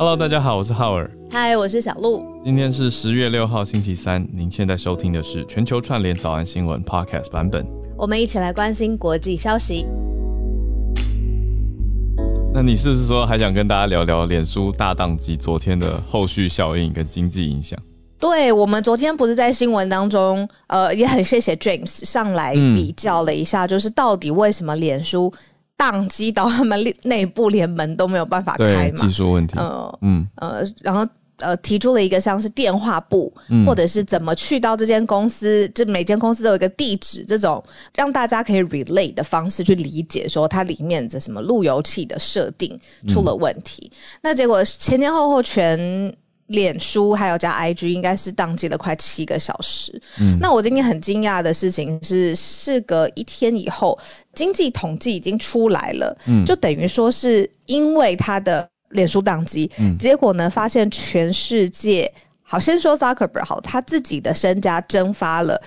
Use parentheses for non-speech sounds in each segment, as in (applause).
Hello，大家好，我是浩尔。嗨，我是小鹿。今天是十月六号，星期三。您现在收听的是全球串联早安新闻 Podcast 版本。我们一起来关心国际消息。那你是不是说还想跟大家聊聊脸书大宕机昨天的后续效应跟经济影响？对，我们昨天不是在新闻当中，呃，也很谢谢 James 上来比较了一下，就是到底为什么脸书宕机到他们内部连门都没有办法开嘛？技术问题。呃，嗯，呃，然后呃提出了一个像是电话簿，或者是怎么去到这间公司，这每间公司都有一个地址，这种让大家可以 relate 的方式去理解，说它里面的什么路由器的设定出了问题。那结果前前后后全。脸书还有加 IG 应该是宕机了快七个小时。嗯，那我今天很惊讶的事情是，事隔一天以后，经济统计已经出来了。嗯，就等于说是因为他的脸书宕机，结果呢发现全世界，好先说 Zuckerberg 好，他自己的身家蒸发了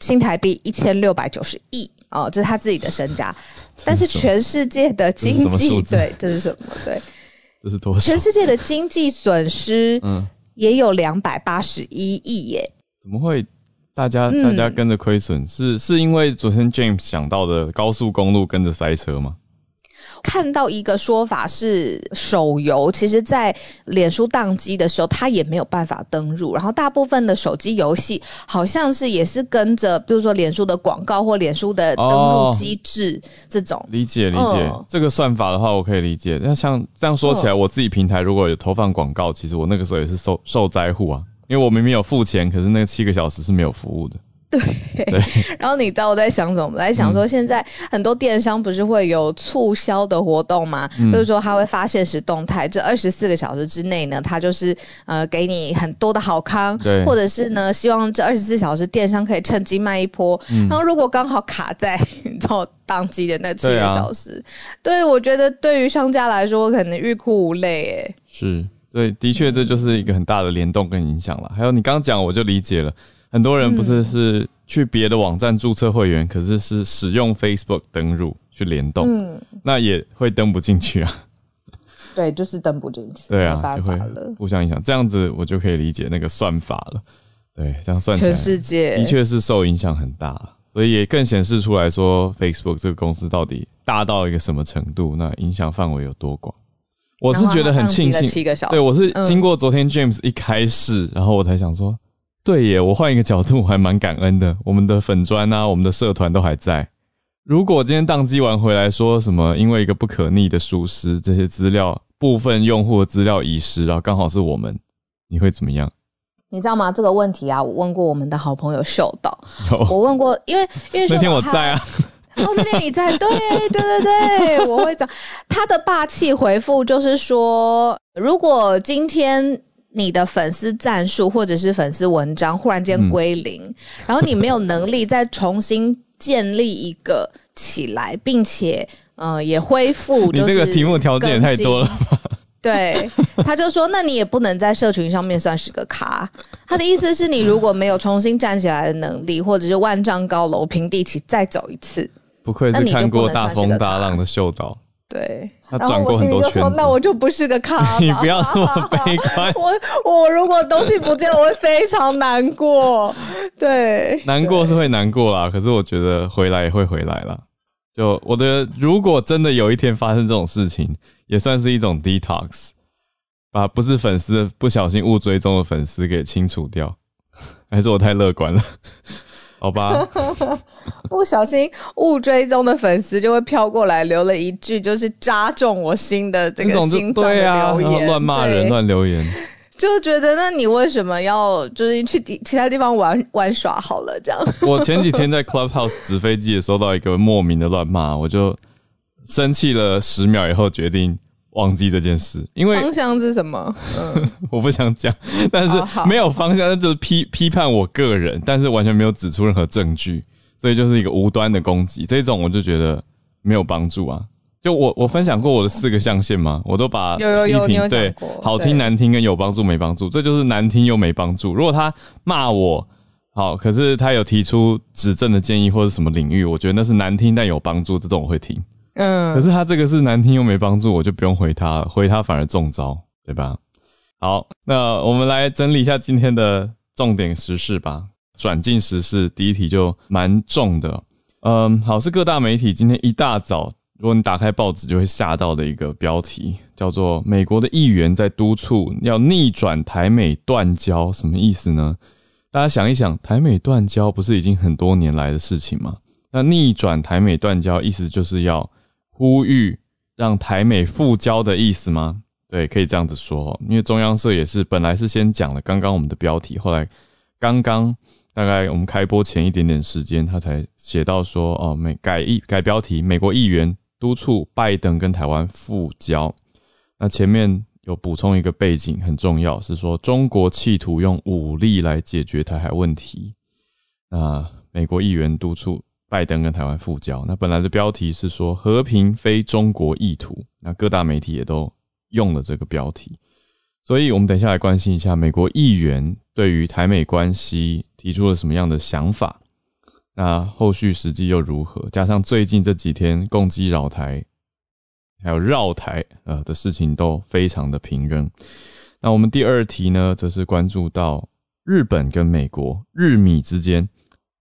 新台币一千六百九十亿哦，这是他自己的身家。(laughs) 但是全世界的经济，对，这是什么？对。这是多少？全世界的经济损失，(laughs) 嗯，也有两百八十一亿耶。怎么会？大家大家跟着亏损，是是因为昨天 James 想到的高速公路跟着塞车吗？看到一个说法是，手游其实，在脸书宕机的时候，它也没有办法登入。然后，大部分的手机游戏好像是也是跟着，比如说脸书的广告或脸书的登录机制这种。理解理解，这个算法的话，我可以理解。那像这样说起来，我自己平台如果有投放广告，其实我那个时候也是受受灾户啊，因为我明明有付钱，可是那七个小时是没有服务的。对，(laughs) 然后你知道我在想什么？我在想说，现在很多电商不是会有促销的活动吗？就是说他会发现实动态，这二十四个小时之内呢，他就是呃给你很多的好康，或者是呢希望这二十四小时电商可以趁机卖一波。然后如果刚好卡在 (laughs) 你知道当机的那七个小时，对我觉得对于商家来说，可能欲哭无泪。哎，是，对，的确这就是一个很大的联动跟影响了。还有你刚刚讲，我就理解了。很多人不是是去别的网站注册会员，可是是使用 Facebook 登入去联动，嗯，那也会登不进去啊。对，就是登不进去。对啊，就会互相影响。这样子我就可以理解那个算法了。对，这样算起来，全世界的确是受影响很大，所以也更显示出来说 Facebook 这个公司到底大到一个什么程度，那影响范围有多广。我是觉得很庆幸，对我是经过昨天 James 一开始，然后我才想说。对耶，我换一个角度，我还蛮感恩的。我们的粉砖啊，我们的社团都还在。如果今天宕机完回来说什么，因为一个不可逆的疏失，这些资料部分用户的资料遗失，然后刚好是我们，你会怎么样？你知道吗？这个问题啊，我问过我们的好朋友秀导，我问过，因为 (laughs) 因为那天我在啊，(laughs) 哦，那天你在，对对对对，我会讲他的霸气回复，就是说，如果今天。你的粉丝战术或者是粉丝文章忽然间归零，然后你没有能力再重新建立一个起来，并且呃也恢复。(laughs) 你这个题目条件也太多了吧？(laughs) 对，他就说，那你也不能在社群上面算是个咖。他的意思是你如果没有重新站起来的能力，或者是万丈高楼平地起再走一次，不愧是看过大风大浪的秀导。对，他转过很多圈子，那我就不是个咖。(laughs) 你不要这么 (laughs) 悲观。我我如果东西不见，我会非常难过。对，(laughs) 难过是会难过啦，可是我觉得回来也会回来啦。就我觉得，如果真的有一天发生这种事情，也算是一种 detox，把不是粉丝不小心误追踪的粉丝给清除掉，还是我太乐观了？好吧，(laughs) 不小心误追踪的粉丝就会飘过来留了一句，就是扎中我心的这个心脏的留言，乱骂人、乱留言，就觉得那你为什么要就是去其其他地方玩玩耍好了？这样。(laughs) 我前几天在 Clubhouse 纸飞机也收到一个莫名的乱骂，我就生气了十秒以后决定。忘记这件事，因为方向是什么？(laughs) 我不想讲，但是没有方向，那就是批批判我个人，但是完全没有指出任何证据，所以就是一个无端的攻击。这种我就觉得没有帮助啊。就我我分享过我的四个象限嘛，我都把有有有有对好听难听跟有帮助没帮助，这就是难听又没帮助。如果他骂我好，可是他有提出指正的建议或者什么领域，我觉得那是难听但有帮助，这种我会听。嗯，可是他这个是难听又没帮助，我就不用回他，回他反而中招，对吧？好，那我们来整理一下今天的重点时事吧。转进时事，第一题就蛮重的。嗯，好，是各大媒体今天一大早，如果你打开报纸就会吓到的一个标题，叫做“美国的议员在督促要逆转台美断交”，什么意思呢？大家想一想，台美断交不是已经很多年来的事情吗？那逆转台美断交，意思就是要呼吁让台美复交的意思吗？对，可以这样子说。因为中央社也是本来是先讲了刚刚我们的标题，后来刚刚。大概我们开播前一点点时间，他才写到说，哦，美改议改标题，美国议员督促拜登跟台湾复交。那前面有补充一个背景，很重要，是说中国企图用武力来解决台海问题。那美国议员督促拜登跟台湾复交。那本来的标题是说和平非中国意图，那各大媒体也都用了这个标题。所以，我们等一下来关心一下美国议员对于台美关系提出了什么样的想法，那后续实际又如何？加上最近这几天攻击扰台，还有绕台呃的事情都非常的平扔。那我们第二题呢，则是关注到日本跟美国日米之间，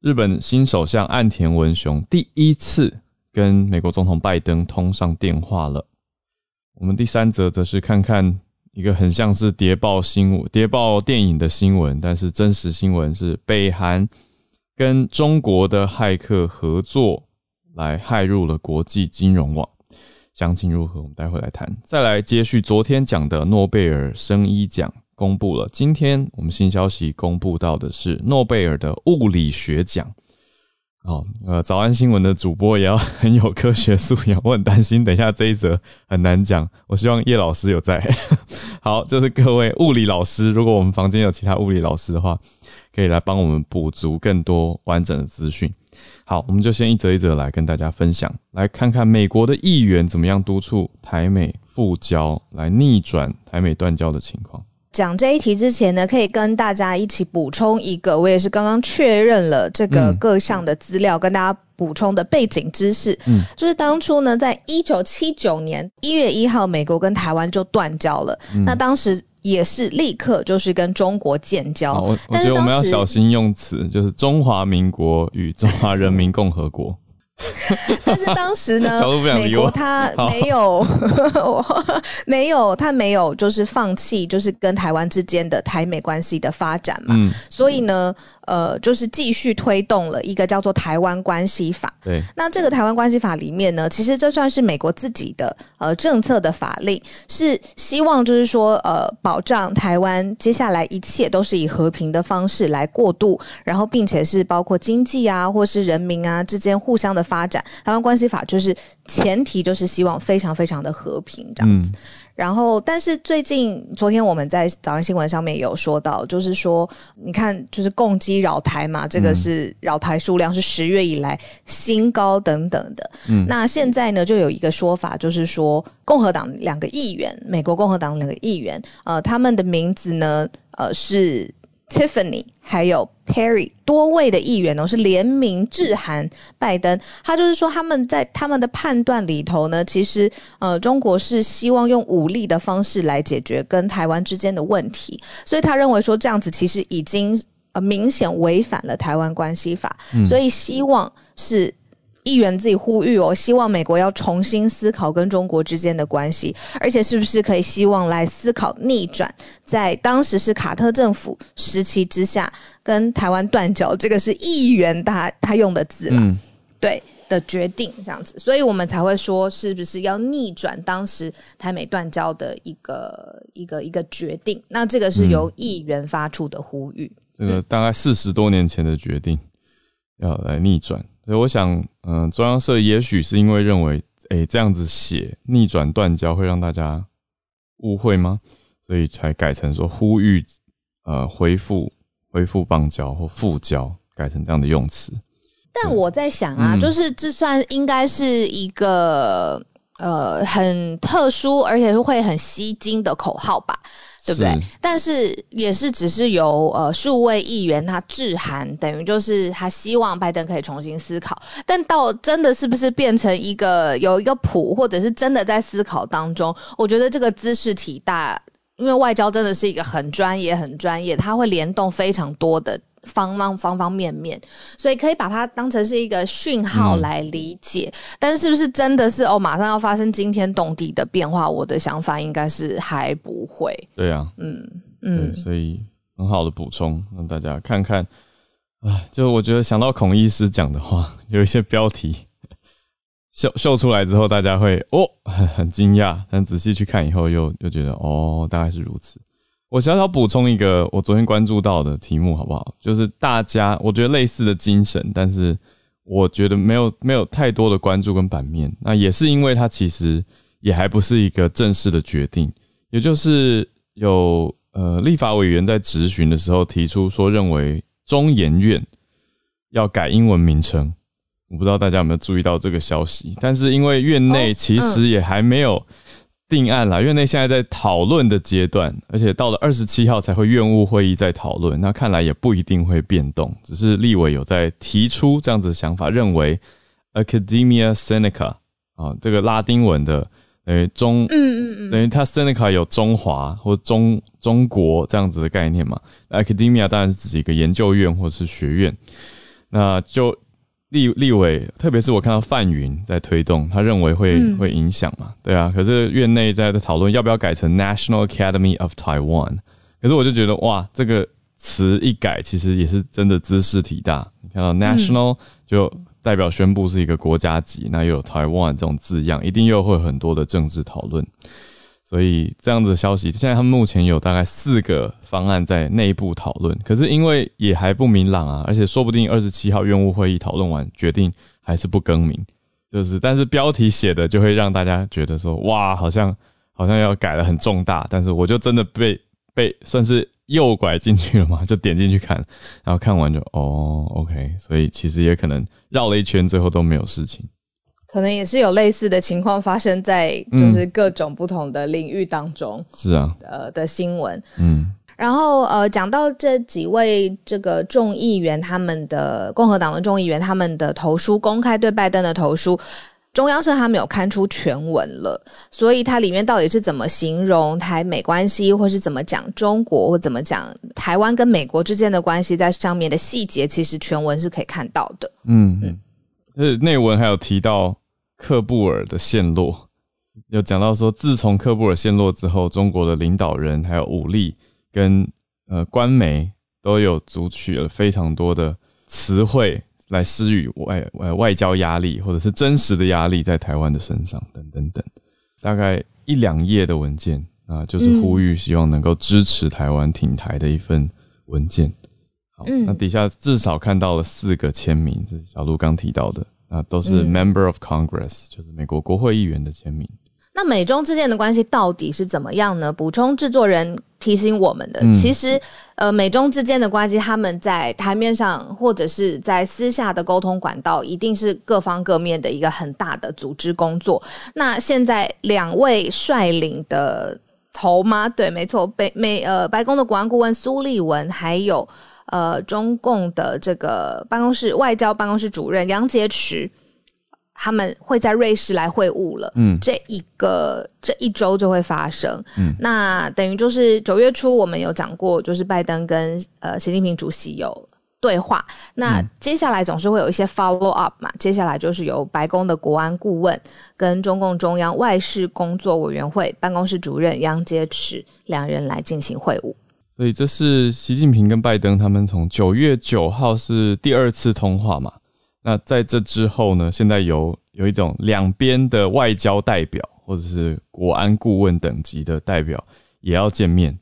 日本新首相岸田文雄第一次跟美国总统拜登通上电话了。我们第三则则是看看。一个很像是谍报新闻、谍报电影的新闻，但是真实新闻是北韩跟中国的骇客合作来骇入了国际金融网，详情如何？我们待会来谈。再来接续昨天讲的诺贝尔生医奖公布了，今天我们新消息公布到的是诺贝尔的物理学奖。哦，呃，早安新闻的主播也要很有科学素养。我很担心，等一下这一则很难讲。我希望叶老师有在。(laughs) 好，就是各位物理老师，如果我们房间有其他物理老师的话，可以来帮我们补足更多完整的资讯。好，我们就先一则一则来跟大家分享，来看看美国的议员怎么样督促台美复交，来逆转台美断交的情况。讲这一题之前呢，可以跟大家一起补充一个，我也是刚刚确认了这个各项的资料，跟大家补充的背景知识。嗯，就是当初呢，在一九七九年一月一号，美国跟台湾就断交了。那当时也是立刻就是跟中国建交。我我觉得我们要小心用词，就是中华民国与中华人民共和国。(laughs) 但是当时呢，(laughs) 美国他没有，(laughs) 没有，他没有，就是放弃，就是跟台湾之间的台美关系的发展嘛。所以呢。呃，就是继续推动了一个叫做《台湾关系法》。对，那这个《台湾关系法》里面呢，其实这算是美国自己的呃政策的法令，是希望就是说呃保障台湾接下来一切都是以和平的方式来过渡，然后并且是包括经济啊或是人民啊之间互相的发展。《台湾关系法》就是前提，就是希望非常非常的和平这样子。然后，但是最近昨天我们在早安新闻上面有说到，就是说，你看，就是共机扰台嘛，这个是扰台数量是十月以来新高等等的。嗯，那现在呢，就有一个说法，就是说，共和党两个议员，美国共和党两个议员，呃，他们的名字呢，呃，是。Tiffany 还有 Perry 多位的议员呢是联名致函拜登，他就是说他们在他们的判断里头呢，其实呃中国是希望用武力的方式来解决跟台湾之间的问题，所以他认为说这样子其实已经呃明显违反了台湾关系法，所以希望是。议员自己呼吁哦，希望美国要重新思考跟中国之间的关系，而且是不是可以希望来思考逆转，在当时是卡特政府时期之下跟台湾断交，这个是议员他他用的字了，对的决定这样子，所以我们才会说是不是要逆转当时台美断交的一个一个一个决定？那这个是由议员发出的呼吁，这个大概四十多年前的决定要来逆转。所以我想，嗯，中央社也许是因为认为，哎，这样子写逆转断交会让大家误会吗？所以才改成说呼吁，呃，恢复恢复邦交或复交，改成这样的用词。但我在想啊，就是这算应该是一个呃很特殊，而且是会很吸睛的口号吧。对不对？但是也是只是由呃数位议员他致函，等于就是他希望拜登可以重新思考。但到真的是不是变成一个有一个谱，或者是真的在思考当中？我觉得这个姿势体大因为外交真的是一个很专业、很专业，它会联动非常多的方方方方面面，所以可以把它当成是一个讯号来理解。但是，是不是真的是哦，马上要发生惊天动地的变化？我的想法应该是还不会。对啊，嗯嗯，所以很好的补充，让大家看看。啊，就我觉得想到孔医师讲的话，有一些标题。秀秀出来之后，大家会哦很很惊讶，但仔细去看以后，又又觉得哦大概是如此。我小小补充一个我昨天关注到的题目，好不好？就是大家我觉得类似的精神，但是我觉得没有没有太多的关注跟版面。那也是因为它其实也还不是一个正式的决定，也就是有呃立法委员在质询的时候提出说，认为中研院要改英文名称。我不知道大家有没有注意到这个消息，但是因为院内其实也还没有定案啦，院内现在在讨论的阶段，而且到了二十七号才会院务会议再讨论，那看来也不一定会变动，只是立委有在提出这样子的想法，认为 Academia Seneca 啊，这个拉丁文的等于中，嗯嗯嗯，等于它 Seneca 有中华或中中国这样子的概念嘛，Academia 当然是指一个研究院或者是学院，那就。立立委，特别是我看到范云在推动，他认为会会影响嘛？对啊，可是院内在在讨论要不要改成 National Academy of Taiwan，可是我就觉得哇，这个词一改，其实也是真的姿势体大。你看到 National 就代表宣布是一个国家级，那又有 Taiwan 这种字样，一定又会很多的政治讨论。所以这样子的消息，现在他们目前有大概四个方案在内部讨论，可是因为也还不明朗啊，而且说不定二十七号院务会议讨论完决定还是不更名，就是但是标题写的就会让大家觉得说哇，好像好像要改了很重大，但是我就真的被被算是诱拐进去了嘛，就点进去看，然后看完就哦，OK，所以其实也可能绕了一圈，最后都没有事情。可能也是有类似的情况发生在就是各种不同的领域当中，是啊，呃的新闻，嗯，然后呃讲到这几位这个众议员他们的共和党的众议员他们的投书公开对拜登的投书，中央社他们有刊出全文了，所以它里面到底是怎么形容台美关系，或是怎么讲中国，或怎么讲台湾跟美国之间的关系，在上面的细节，其实全文是可以看到的，嗯嗯。是内文还有提到克布尔的陷落，有讲到说，自从克布尔陷落之后，中国的领导人还有武力跟呃官媒都有组取了非常多的词汇来施予外外外交压力，或者是真实的压力在台湾的身上等等等，大概一两页的文件啊，就是呼吁希望能够支持台湾挺台的一份文件。好，那底下至少看到了四个签名，是小鹿刚提到的，啊，都是 Member of Congress，就是美国国会议员的签名。那美中之间的关系到底是怎么样呢？补充制作人提醒我们的，其实，呃，美中之间的关系，他们在台面上或者是在私下的沟通管道，一定是各方各面的一个很大的组织工作。那现在两位率领的头吗？对，没错，北美呃白宫的国安顾问苏利文还有。呃，中共的这个办公室外交办公室主任杨洁篪，他们会在瑞士来会晤了。嗯，这一个这一周就会发生。嗯，那等于就是九月初我们有讲过，就是拜登跟呃习近平主席有对话。那接下来总是会有一些 follow up 嘛？接下来就是由白宫的国安顾问跟中共中央外事工作委员会办公室主任杨洁篪两人来进行会晤。所以这是习近平跟拜登他们从九月九号是第二次通话嘛？那在这之后呢？现在有有一种两边的外交代表或者是国安顾问等级的代表也要见面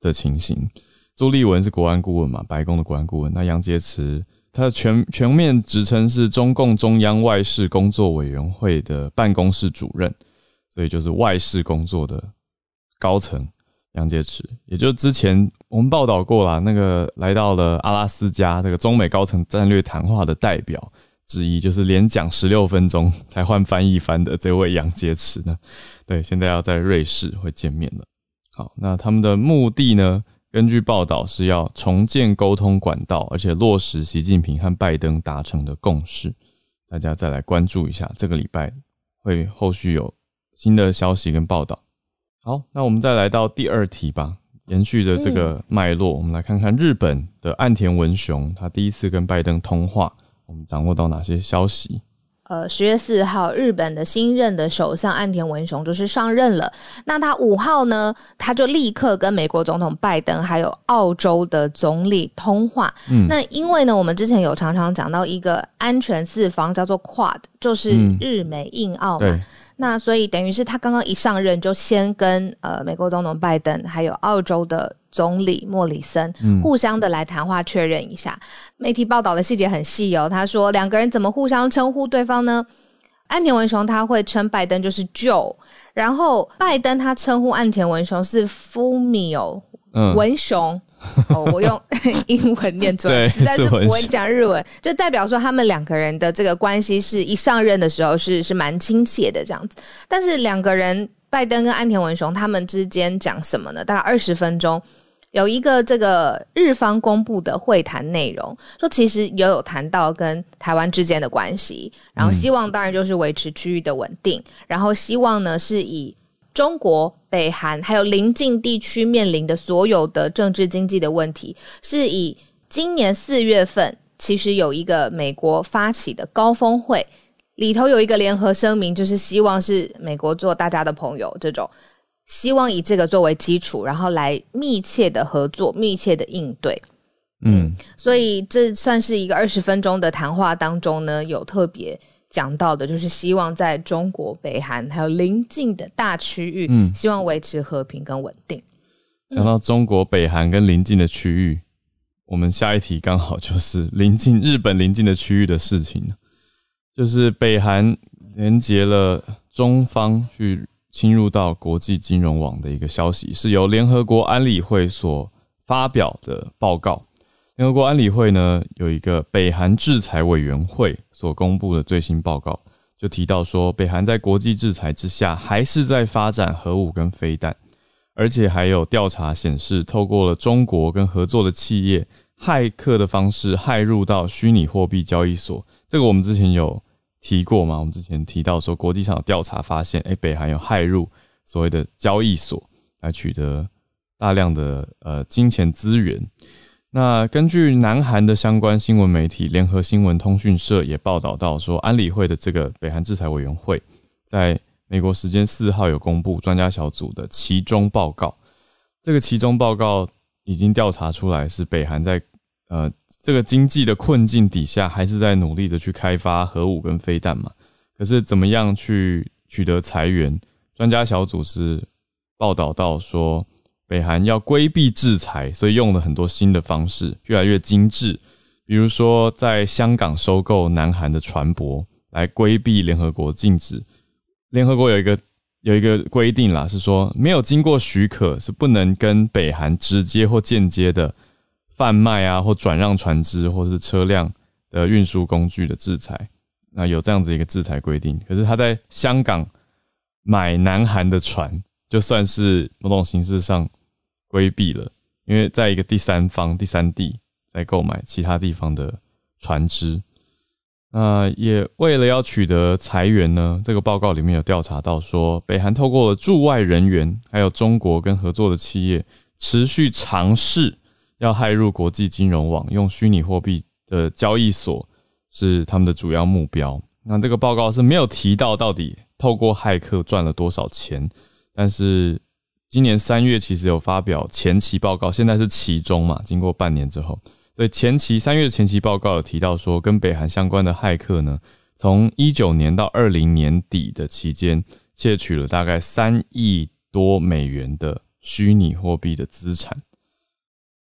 的情形。朱立文是国安顾问嘛？白宫的国安顾问。那杨洁篪他的全全面职称是中共中央外事工作委员会的办公室主任，所以就是外事工作的高层。杨洁篪，也就之前我们报道过了，那个来到了阿拉斯加这个中美高层战略谈话的代表之一，就是连讲十六分钟才换翻译翻的这位杨洁篪呢。对，现在要在瑞士会见面了。好，那他们的目的呢？根据报道是要重建沟通管道，而且落实习近平和拜登达成的共识。大家再来关注一下，这个礼拜会后续有新的消息跟报道。好，那我们再来到第二题吧。延续着这个脉络，我们来看看日本的岸田文雄，他第一次跟拜登通话，我们掌握到哪些消息？呃，十月四号，日本的新任的首相岸田文雄就是上任了。那他五号呢，他就立刻跟美国总统拜登还有澳洲的总理通话。嗯，那因为呢，我们之前有常常讲到一个安全四方叫做 Quad，就是日美印澳嘛。那所以等于是他刚刚一上任，就先跟呃美国总统拜登还有澳洲的总理莫里森互相的来谈话确认一下。媒体报道的细节很细哦，他说两个人怎么互相称呼对方呢？安田文雄他会称拜登就是 Joe，然后拜登他称呼岸田文雄是 Fumio 文雄。哦，我用 (laughs) 英文念出来，实在是不会讲日文，就代表说他们两个人的这个关系是一上任的时候是是蛮亲切的这样子。但是两个人，拜登跟安田文雄他们之间讲什么呢？大概二十分钟，有一个这个日方公布的会谈内容，说其实也有谈到跟台湾之间的关系，然后希望当然就是维持区域的稳定，然后希望呢是以。中国、北韩还有邻近地区面临的所有的政治经济的问题，是以今年四月份其实有一个美国发起的高峰会，里头有一个联合声明，就是希望是美国做大家的朋友，这种希望以这个作为基础，然后来密切的合作、密切的应对。嗯，所以这算是一个二十分钟的谈话当中呢，有特别。讲到的就是希望在中国、北韩还有邻近的大区域，嗯，希望维持和平跟稳定。讲到中国、北韩跟邻近的区域，我们下一题刚好就是临近日本邻近的区域的事情，就是北韩连接了中方去侵入到国际金融网的一个消息，是由联合国安理会所发表的报告。联合国安理会呢有一个北韩制裁委员会所公布的最新报告，就提到说，北韩在国际制裁之下，还是在发展核武跟飞弹，而且还有调查显示，透过了中国跟合作的企业，骇客的方式骇入到虚拟货币交易所。这个我们之前有提过吗？我们之前提到说，国际上有调查发现，哎，北韩有骇入所谓的交易所，来取得大量的呃金钱资源。那根据南韩的相关新闻媒体联合新闻通讯社也报道到说，安理会的这个北韩制裁委员会在美国时间四号有公布专家小组的其中报告。这个其中报告已经调查出来，是北韩在呃这个经济的困境底下，还是在努力的去开发核武跟飞弹嘛？可是怎么样去取得财源？专家小组是报道到说。北韩要规避制裁，所以用了很多新的方式，越来越精致。比如说，在香港收购南韩的船舶，来规避联合国禁止。联合国有一个有一个规定啦，是说没有经过许可，是不能跟北韩直接或间接的贩卖啊，或转让船只或是车辆的运输工具的制裁。那有这样子一个制裁规定，可是他在香港买南韩的船，就算是某种形式上。规避了，因为在一个第三方、第三地在购买其他地方的船只，那也为了要取得财源呢。这个报告里面有调查到说，北韩透过了驻外人员，还有中国跟合作的企业，持续尝试要害入国际金融网，用虚拟货币的交易所是他们的主要目标。那这个报告是没有提到到底透过骇客赚了多少钱，但是。今年三月其实有发表前期报告，现在是期中嘛？经过半年之后，所以前期三月的前期报告有提到说，跟北韩相关的骇客呢，从一九年到二零年底的期间，窃取了大概三亿多美元的虚拟货币的资产。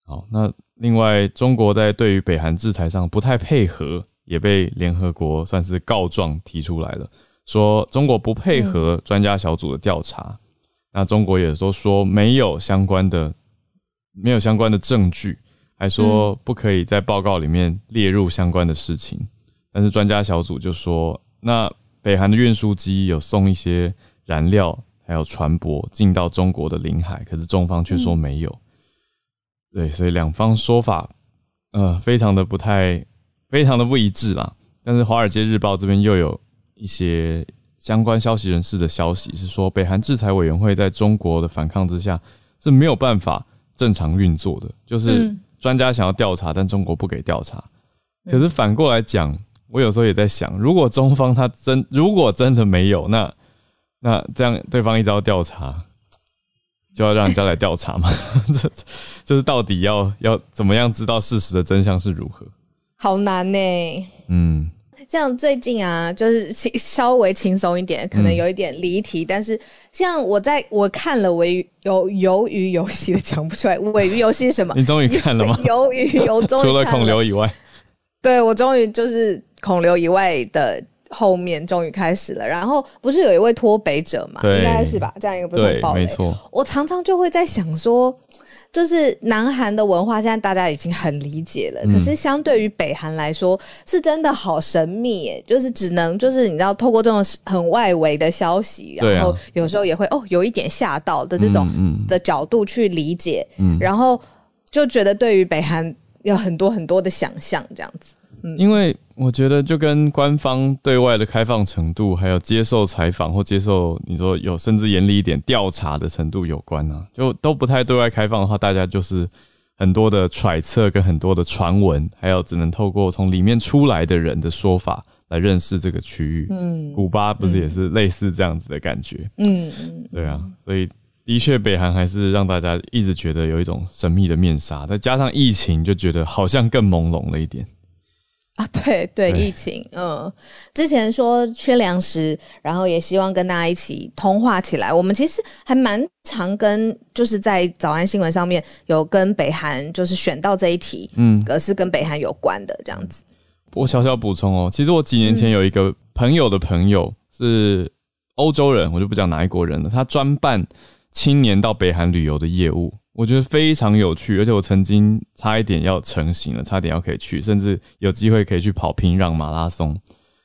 好，那另外中国在对于北韩制裁上不太配合，也被联合国算是告状提出来了，说中国不配合专家小组的调查。那中国也都说没有相关的，没有相关的证据，还说不可以在报告里面列入相关的事情。但是专家小组就说，那北韩的运输机有送一些燃料，还有船舶进到中国的领海，可是中方却说没有。对，所以两方说法，呃，非常的不太，非常的不一致啦。但是华尔街日报这边又有一些。相关消息人士的消息是说，北韩制裁委员会在中国的反抗之下是没有办法正常运作的，就是专家想要调查，但中国不给调查。可是反过来讲，我有时候也在想，如果中方他真如果真的没有，那那这样对方一直要调查，就要让人家来调查嘛？(laughs) 这就是到底要要怎么样知道事实的真相是如何？好难呢。嗯。像最近啊，就是轻稍微轻松一点，可能有一点离题，但是像我在我看了尾有鱿鱼游戏的 (laughs) 讲不出来，尾鱼游戏是什么？你终于看了吗？(laughs) 鱿鱼游终 (laughs) 除了孔刘以外，对我终于就是孔刘以外的后面终于开始了。然后不是有一位脱北者嘛？应该是吧？这样一个不是暴雷，没错。我常常就会在想说。就是南韩的文化，现在大家已经很理解了。可是相对于北韩来说，是真的好神秘耶。就是只能就是你知道，透过这种很外围的消息，然后有时候也会哦有一点吓到的这种的角度去理解，然后就觉得对于北韩有很多很多的想象这样子。因为我觉得就跟官方对外的开放程度，还有接受采访或接受你说有甚至严厉一点调查的程度有关啊。就都不太对外开放的话，大家就是很多的揣测跟很多的传闻，还有只能透过从里面出来的人的说法来认识这个区域。嗯，古巴不是也是类似这样子的感觉？嗯嗯，对啊，所以的确北韩还是让大家一直觉得有一种神秘的面纱，再加上疫情，就觉得好像更朦胧了一点。(laughs) 啊，对对，疫情，嗯，之前说缺粮食，然后也希望跟大家一起通话起来。我们其实还蛮常跟，就是在早安新闻上面有跟北韩，就是选到这一题，嗯，而是跟北韩有关的这样子。我小小补充哦，其实我几年前有一个朋友的朋友是欧洲人，我就不讲哪一国人了，他专办青年到北韩旅游的业务。我觉得非常有趣，而且我曾经差一点要成型了，差点要可以去，甚至有机会可以去跑平壤马拉松，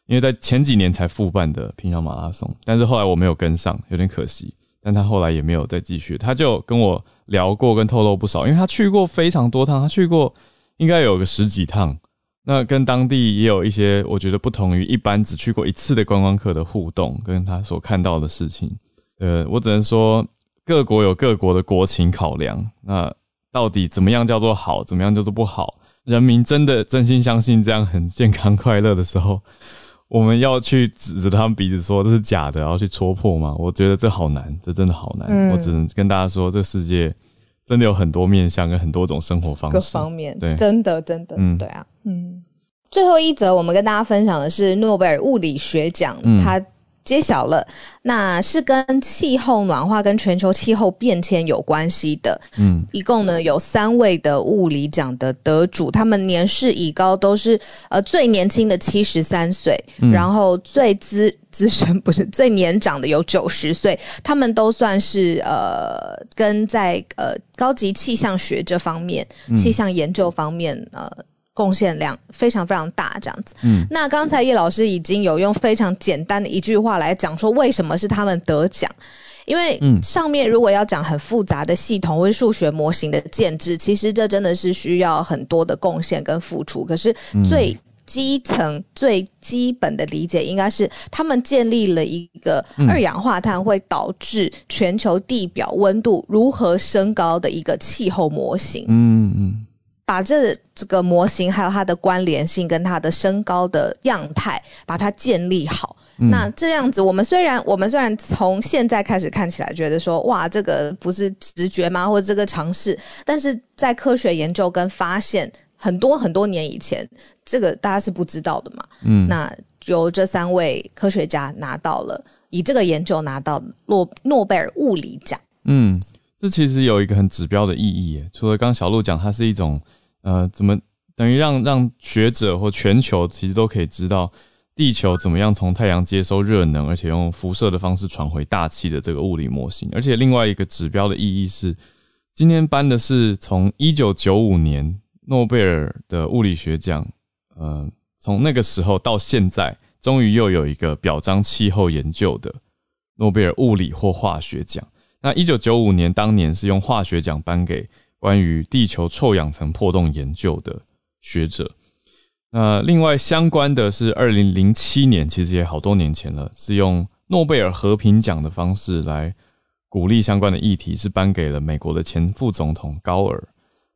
因为在前几年才复办的平壤马拉松，但是后来我没有跟上，有点可惜。但他后来也没有再继续，他就跟我聊过，跟透露不少，因为他去过非常多趟，他去过应该有个十几趟，那跟当地也有一些我觉得不同于一般只去过一次的观光客的互动，跟他所看到的事情，呃，我只能说。各国有各国的国情考量，那到底怎么样叫做好，怎么样叫做不好？人民真的真心相信这样很健康快乐的时候，(laughs) 我们要去指着他们鼻子说这是假的，然后去戳破吗？我觉得这好难，这真的好难。我只能跟大家说，这世界真的有很多面向跟很多种生活方式，各方面对，真的真的，嗯，对啊，嗯。最后一则，我们跟大家分享的是诺贝尔物理学奖，它。揭晓了，那是跟气候暖化跟全球气候变迁有关系的。嗯，一共呢有三位的物理奖的得主，他们年事已高，都是呃最年轻的七十三岁，然后最资资深不是最年长的有九十岁，他们都算是呃跟在呃高级气象学这方面、气象研究方面呃。贡献量非常非常大，这样子。嗯，那刚才叶老师已经有用非常简单的一句话来讲说，为什么是他们得奖？因为上面如果要讲很复杂的系统或数学模型的建制，其实这真的是需要很多的贡献跟付出。可是最基层、最基本的理解，应该是他们建立了一个二氧化碳会导致全球地表温度如何升高的一个气候模型。嗯嗯。把这这个模型还有它的关联性跟它的身高的样态，把它建立好。那这样子，我们虽然我们虽然从现在开始看起来觉得说，哇，这个不是直觉吗？或者这个尝试，但是在科学研究跟发现很多很多年以前，这个大家是不知道的嘛。嗯，那由这三位科学家拿到了，以这个研究拿到诺诺贝尔物理奖。嗯，这其实有一个很指标的意义。除了刚小鹿讲，它是一种。呃，怎么等于让让学者或全球其实都可以知道地球怎么样从太阳接收热能，而且用辐射的方式传回大气的这个物理模型。而且另外一个指标的意义是，今天颁的是从一九九五年诺贝尔的物理学奖，呃，从那个时候到现在，终于又有一个表彰气候研究的诺贝尔物理或化学奖。那一九九五年当年是用化学奖颁给。关于地球臭氧层破洞研究的学者，那另外相关的是二零零七年，其实也好多年前了，是用诺贝尔和平奖的方式来鼓励相关的议题，是颁给了美国的前副总统高尔。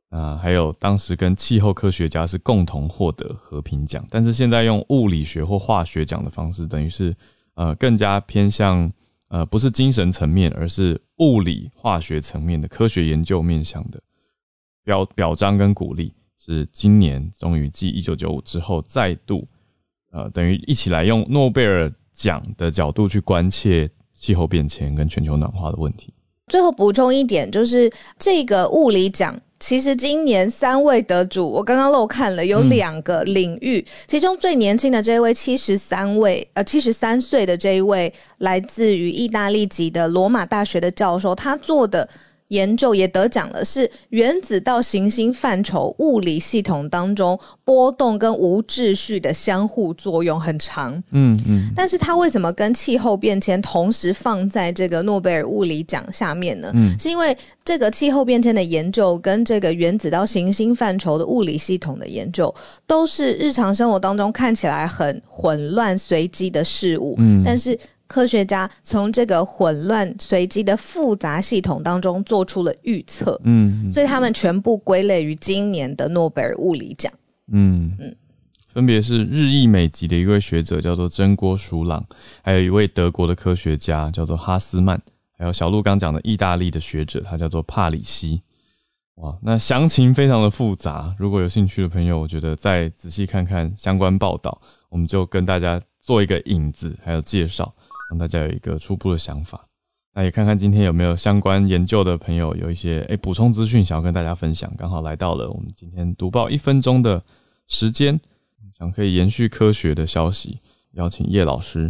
啊，还有当时跟气候科学家是共同获得和平奖，但是现在用物理学或化学奖的方式，等于是呃更加偏向呃不是精神层面，而是物理化学层面的科学研究面向的表表彰跟鼓励，是今年终于继一九九五之后再度呃等于一起来用诺贝尔奖的角度去关切气候变迁跟全球暖化的问题。最后补充一点，就是这个物理奖。其实今年三位得主，我刚刚漏看了，有两个领域，其中最年轻的这一位七十三位，呃，七十三岁的这一位，来自于意大利籍的罗马大学的教授，他做的。研究也得奖了，是原子到行星范畴物理系统当中波动跟无秩序的相互作用很长，嗯嗯，但是它为什么跟气候变迁同时放在这个诺贝尔物理奖下面呢？嗯，是因为这个气候变迁的研究跟这个原子到行星范畴的物理系统的研究，都是日常生活当中看起来很混乱随机的事物，嗯，但是。科学家从这个混乱随机的复杂系统当中做出了预测，嗯，所以他们全部归类于今年的诺贝尔物理奖，嗯嗯，分别是日裔美籍的一位学者叫做真锅鼠朗，还有一位德国的科学家叫做哈斯曼，还有小鹿刚讲的意大利的学者，他叫做帕里西。哇，那详情非常的复杂，如果有兴趣的朋友，我觉得再仔细看看相关报道，我们就跟大家做一个引子，还有介绍。让大家有一个初步的想法，那也看看今天有没有相关研究的朋友有一些诶补充资讯想要跟大家分享。刚好来到了我们今天读报一分钟的时间，想可以延续科学的消息，邀请叶老师。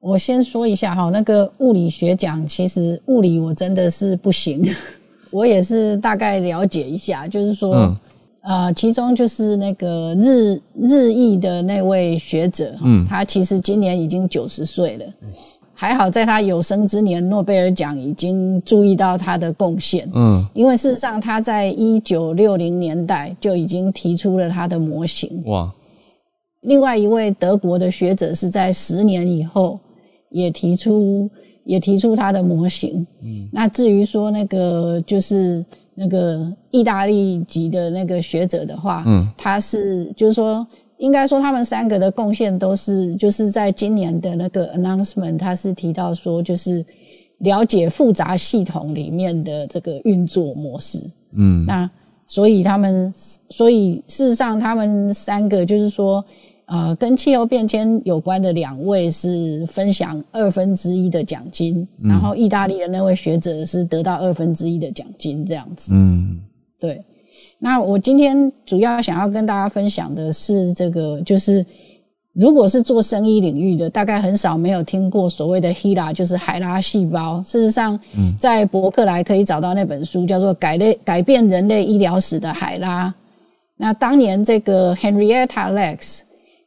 我先说一下哈，那个物理学奖，其实物理我真的是不行，(laughs) 我也是大概了解一下，就是说。呃，其中就是那个日日裔的那位学者，嗯，他其实今年已经九十岁了，还好在他有生之年，诺贝尔奖已经注意到他的贡献，嗯，因为事实上他在一九六零年代就已经提出了他的模型，哇，另外一位德国的学者是在十年以后也提出也提出他的模型，嗯，那至于说那个就是。那个意大利籍的那个学者的话，嗯，他是就是说，应该说他们三个的贡献都是，就是在今年的那个 announcement，他是提到说，就是了解复杂系统里面的这个运作模式，嗯，那所以他们，所以事实上他们三个就是说。呃，跟气候变迁有关的两位是分享二分之一的奖金，然后意大利的那位学者是得到二分之一的奖金，这样子。嗯，对。那我今天主要想要跟大家分享的是这个，就是如果是做生意领域的，大概很少没有听过所谓的 HeLa，就是海拉细胞。事实上，在博客来可以找到那本书，叫做《改类改变人类医疗史的海拉》。那当年这个 Henrietta Lacks。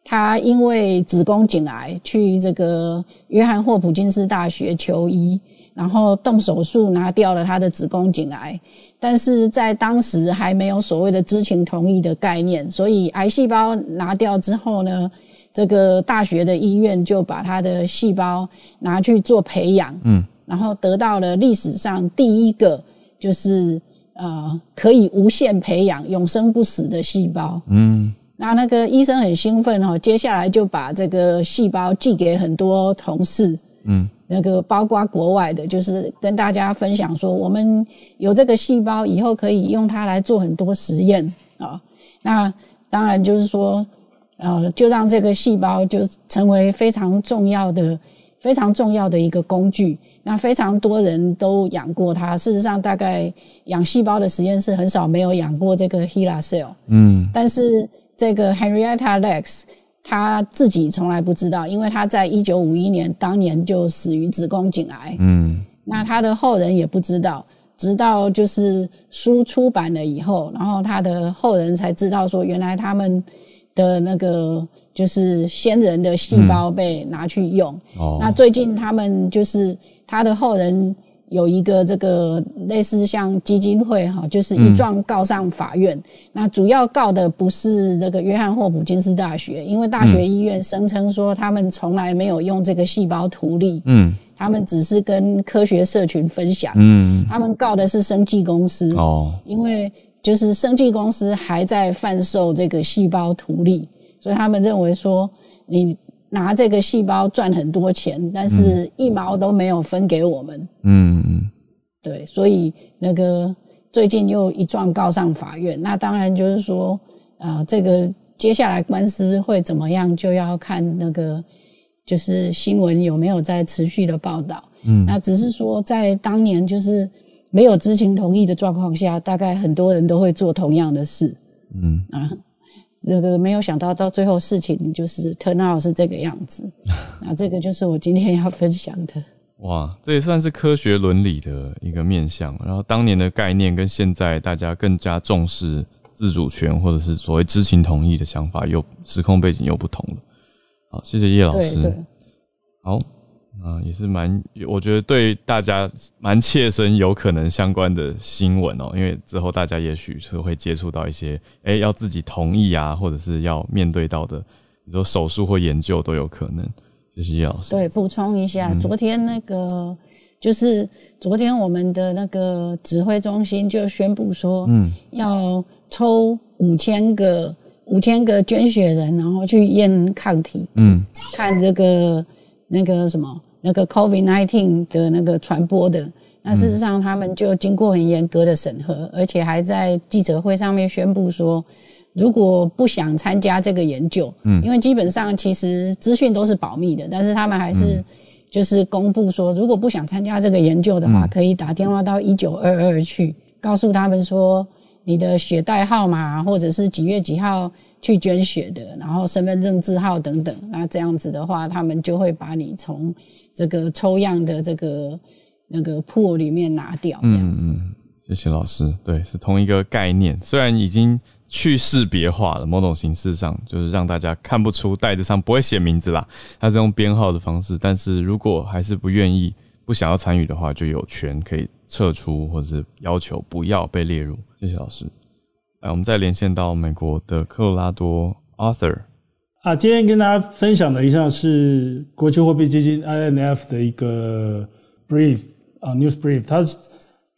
他因为子宫颈癌去这个约翰霍普金斯大学求医，然后动手术拿掉了她的子宫颈癌，但是在当时还没有所谓的知情同意的概念，所以癌细胞拿掉之后呢，这个大学的医院就把他的细胞拿去做培养，嗯，然后得到了历史上第一个就是呃可以无限培养、永生不死的细胞，嗯。那那个医生很兴奋哦，接下来就把这个细胞寄给很多同事，嗯，那个包括国外的，就是跟大家分享说，我们有这个细胞，以后可以用它来做很多实验啊。那当然就是说，呃，就让这个细胞就成为非常重要的、非常重要的一个工具。那非常多人都养过它，事实上，大概养细胞的实验室很少没有养过这个 HeLa cell，嗯，但是。这个 Henrietta Lacks，他自己从来不知道，因为他在一九五一年当年就死于子宫颈癌。嗯，那他的后人也不知道，直到就是书出版了以后，然后他的后人才知道说，原来他们的那个就是先人的细胞被拿去用。哦，那最近他们就是他的后人。有一个这个类似像基金会哈，就是一状告上法院。那主要告的不是这个约翰霍普金斯大学，因为大学医院声称说他们从来没有用这个细胞图例，嗯，他们只是跟科学社群分享，嗯，他们告的是生技公司哦，因为就是生技公司还在贩售这个细胞图例，所以他们认为说你。拿这个细胞赚很多钱，但是一毛都没有分给我们。嗯嗯，对，所以那个最近又一状告上法院，那当然就是说，啊，这个接下来官司会怎么样，就要看那个就是新闻有没有在持续的报道。嗯，那只是说在当年就是没有知情同意的状况下，大概很多人都会做同样的事。嗯啊。这个没有想到，到最后事情就是 turn out 是这个样子。那这个就是我今天要分享的。哇，这也算是科学伦理的一个面向。然后当年的概念跟现在大家更加重视自主权或者是所谓知情同意的想法，又时空背景又不同了。好，谢谢叶老师。好。啊，也是蛮，我觉得对大家蛮切身有可能相关的新闻哦，因为之后大家也许是会接触到一些，哎，要自己同意啊，或者是要面对到的，比如说手术或研究都有可能。谢谢叶老师。对，补充一下，昨天那个就是昨天我们的那个指挥中心就宣布说，嗯，要抽五千个五千个捐血人，然后去验抗体，嗯，看这个那个什么。那个 COVID-19 的那个传播的，那事实上他们就经过很严格的审核，而且还在记者会上面宣布说，如果不想参加这个研究，嗯，因为基本上其实资讯都是保密的，但是他们还是就是公布说，如果不想参加这个研究的话，可以打电话到一九二二去，告诉他们说你的血袋号码或者是几月几号去捐血的，然后身份证字号等等，那这样子的话，他们就会把你从这个抽样的这个那个破里面拿掉，这样子。谢谢老师，对，是同一个概念，虽然已经去识别化了，某种形式上就是让大家看不出袋子上不会写名字啦，它是用编号的方式。但是如果还是不愿意、不想要参与的话，就有权可以撤出，或者是要求不要被列入。谢谢老师。来，我们再连线到美国的科罗拉多 Arthur。啊，今天跟大家分享的一项是国际货币基金 INF 的一个 brief 啊，news brief。他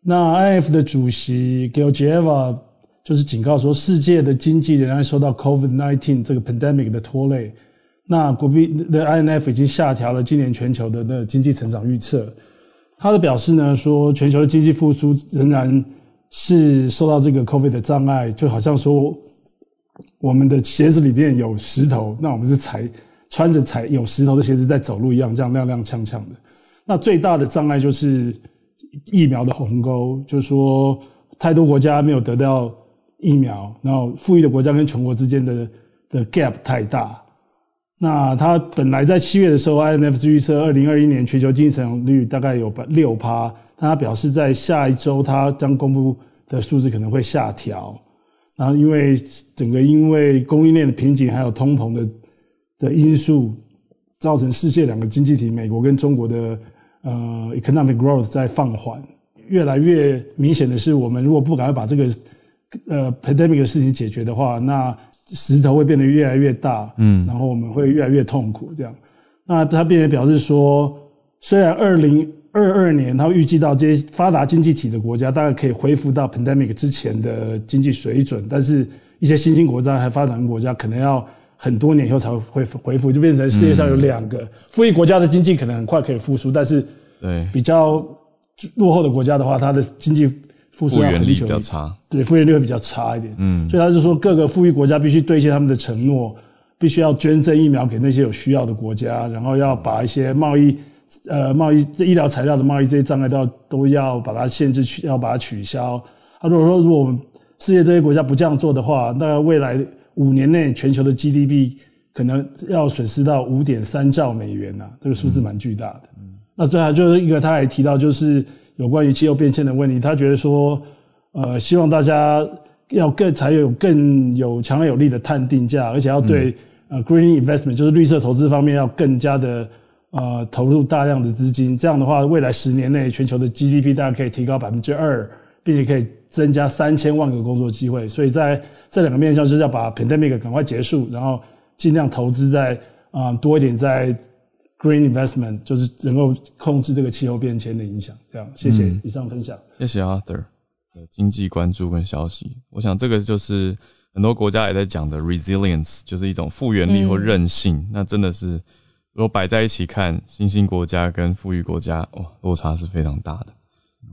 那 INF 的主席 g i l j e v a 就是警告说，世界的经济仍然受到 COVID-19 这个 pandemic 的拖累。那国币的 INF 已经下调了今年全球的那经济成长预测。他的表示呢，说全球的经济复苏仍然是受到这个 COVID 的障碍，就好像说。我们的鞋子里面有石头，那我们是踩穿着踩有石头的鞋子在走路一样，这样踉踉跄跄的。那最大的障碍就是疫苗的鸿沟，就是说太多国家没有得到疫苗，然后富裕的国家跟穷国之间的的 gap 太大。那他本来在七月的时候，INF 预测二零二一年全球经济增长率大概有百六趴，但他表示在下一周他将公布的数字可能会下调。然后，因为整个因为供应链的瓶颈，还有通膨的的因素，造成世界两个经济体，美国跟中国的呃 economic growth 在放缓。越来越明显的是，我们如果不赶快把这个呃 pandemic 的事情解决的话，那石头会变得越来越大，嗯，然后我们会越来越痛苦。这样，那他并且表示说，虽然二零二二年，他预计到这些发达经济体的国家大概可以恢复到 pandemic 之前的经济水准，但是一些新兴国家还发展国家可能要很多年以后才会恢复，就变成世界上有两个富裕国家的经济可能很快可以复苏，但是对。比较落后的国家的话，它的经济复苏要很久，比较差，对复原力会比较差一点。嗯，所以他是说各个富裕国家必须兑现他们的承诺，必须要捐赠疫苗给那些有需要的国家，然后要把一些贸易。呃，贸易这医疗材料的贸易这些障碍都要都要把它限制取，要把它取消。他，如果说如果我们世界这些国家不这样做的话，那未来五年内全球的 GDP 可能要损失到五点三兆美元呐，这个数字蛮巨大的。嗯那最后就是一个，他还提到就是有关于气候变迁的问题，他觉得说，呃，希望大家要更才有更有强而有力的碳定价，而且要对呃 green investment 就是绿色投资方面要更加的。呃投入大量的资金。这样的话，未来十年内全球的 GDP 大概可以提高百分之二，并且可以增加三千万个工作机会。所以在这两个面向，就是要把 pandemic 赶快结束，然后尽量投资在啊多一点在 green investment，就是能够控制这个气候变迁的影响。这样，谢谢以上分享。谢谢 Arthur 的经济关注跟消息。我想这个就是很多国家也在讲的 resilience，就是一种复原力或韧性。那真的是如果摆在一起看，新兴国家跟富裕国家，哇，落差是非常大的。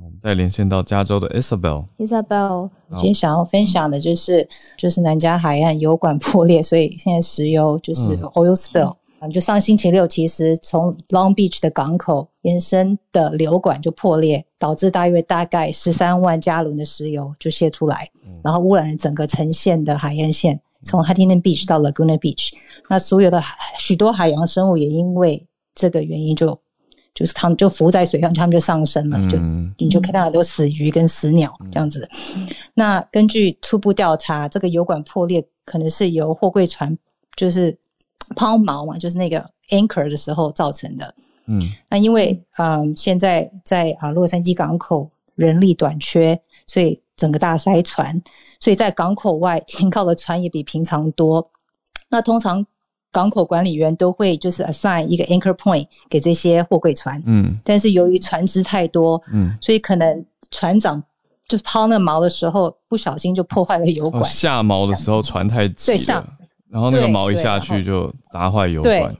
我们再连线到加州的 Isabel，Isabel，今天想要分享的就是就是南加海岸油管破裂，所以现在石油就是 oil spill。就上星期六，其实从 Long Beach 的港口延伸的流管就破裂，导致大约大概十三万加仑的石油就泄出来，然后污染了整个呈现的海岸线，从 Huntington Beach 到 Laguna Beach。那所有的许多海洋生物也因为这个原因就就是他们就浮在水上，他们就上升了，就你就看到很多死鱼跟死鸟这样子。那根据初步调查，这个油管破裂可能是由货柜船就是。抛锚嘛，就是那个 anchor 的时候造成的。嗯，那因为嗯，现在在啊洛杉矶港口人力短缺，所以整个大塞船，所以在港口外停靠的船也比平常多。那通常港口管理员都会就是 assign 一个 anchor point 给这些货柜船。嗯，但是由于船只太多，嗯，所以可能船长就抛那锚的时候不小心就破坏了油管。下锚的时候船太急了。然后那个锚一下去就砸坏油管，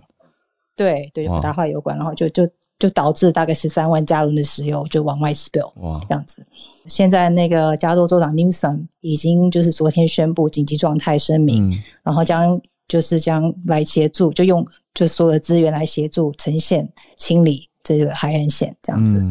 对对，砸坏油管，然后就就就导致大概十三万加仑的石油就往外 spill，哇，这样子。现在那个加州州长 Newsom 已经就是昨天宣布紧急状态声明，然后将就是将来协助，就用就所有的资源来协助呈现清理这个海岸线这样子。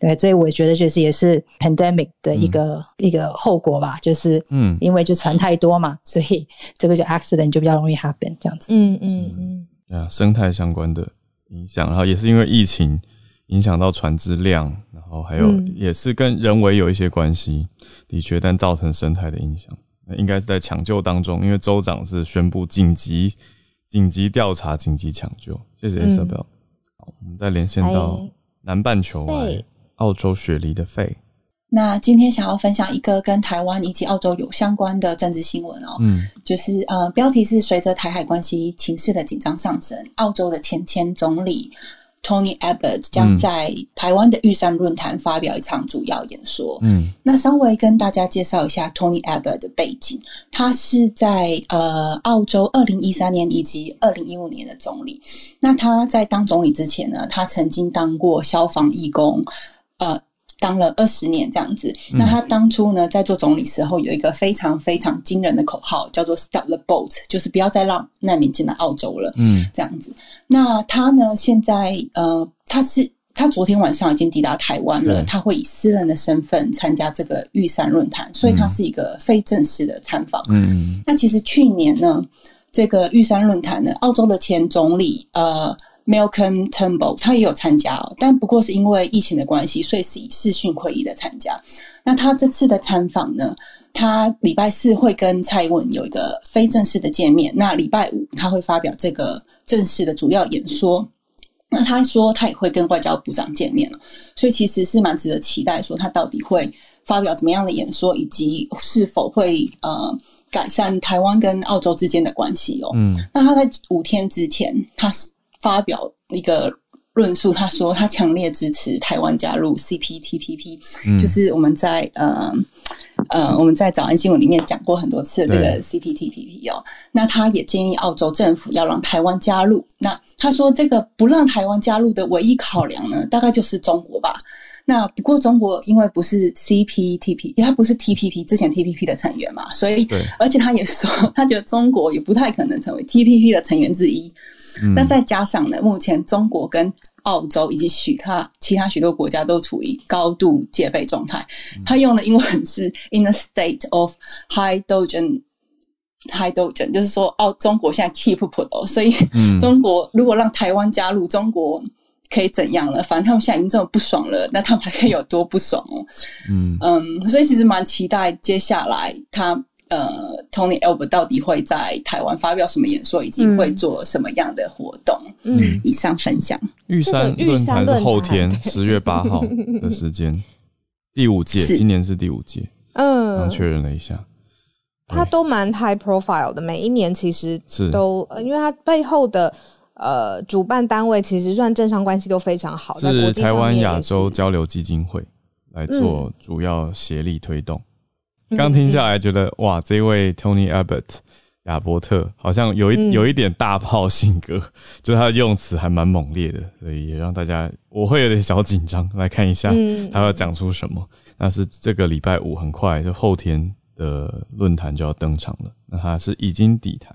对，所以我觉得就是也是 pandemic 的一个一个后果吧，就是嗯，因为就船太多嘛，所以 (laughs) 这个就 accident 就比较容易 happen 这样子。嗯嗯嗯。啊，生态相关的影响，然后也是因为疫情影响到船只量，然后还有也是跟人为有一些关系，的确，但造成生态的影响，那应该是在抢救当中，因为州长是宣布紧急紧急调查、紧急抢救。谢谢 Isabel。好，我们再连线到南半球来。澳洲雪梨的肺。那今天想要分享一个跟台湾以及澳洲有相关的政治新闻哦，嗯，就是呃，标题是随着台海关系情势的紧张上升，澳洲的前前总理。Tony Abbott 将在台湾的玉山论坛发表一场主要演说。嗯，那稍微跟大家介绍一下 Tony Abbott 的背景。他是在呃澳洲二零一三年以及二零一五年的总理。那他在当总理之前呢，他曾经当过消防义工，呃。当了二十年这样子，那他当初呢，在做总理时候有一个非常非常惊人的口号，叫做 “Stop the boat”，就是不要再让难民进来澳洲了。嗯，这样子。那他呢，现在呃，他是他昨天晚上已经抵达台湾了，他会以私人的身份参加这个玉山论坛，所以他是一个非正式的参访。嗯，那其实去年呢，这个玉山论坛呢，澳洲的前总理呃。Malcolm Turnbull 他也有参加，但不过是因为疫情的关系，所以是以视讯会议的参加。那他这次的参访呢？他礼拜四会跟蔡英文有一个非正式的见面，那礼拜五他会发表这个正式的主要演说。那他说他也会跟外交部长见面了，所以其实是蛮值得期待，说他到底会发表怎么样的演说，以及是否会呃改善台湾跟澳洲之间的关系哦。嗯，那他在五天之前，他是。发表一个论述，他说他强烈支持台湾加入 CPTPP，就是我们在呃呃我们在早安新闻里面讲过很多次的这个 CPTPP 哦。那他也建议澳洲政府要让台湾加入。那他说这个不让台湾加入的唯一考量呢，大概就是中国吧。那不过中国因为不是 CPTP，它不是 TPP 之前 TPP 的成员嘛，所以而且他也说他觉得中国也不太可能成为 TPP 的成员之一。那再加上呢，目前中国跟澳洲以及许他其他许多国家都处于高度戒备状态。(laughs) 他用的英文是 “in a state of high dogen high dogen”，就是说，澳中国现在 keep put，所以中国如果让台湾加入，中国可以怎样了？反正他们现在已经这么不爽了，那他们还可以有多不爽哦？嗯嗯，所以其实蛮期待接下来他。呃，Tony Albert 到底会在台湾发表什么演说，以及会做什么样的活动？嗯，以上分享。玉山论坛是后天十月八号的时间，(laughs) 第五届，今年是第五届。嗯，刚确认了一下，他都蛮 high profile 的，每一年其实是都，因为他背后的呃主办单位其实算政商关系都非常好，是台湾亚洲交流基金会来做主要协力推动。刚听下来，觉得哇，这位 Tony Abbott 亚伯特好像有一有一点大炮性格，(laughs) 就是他的用词还蛮猛烈的，所以也让大家我会有点小紧张。来看一下他要讲出什么。那是这个礼拜五，很快就后天的论坛就要登场了。那他是已经抵台，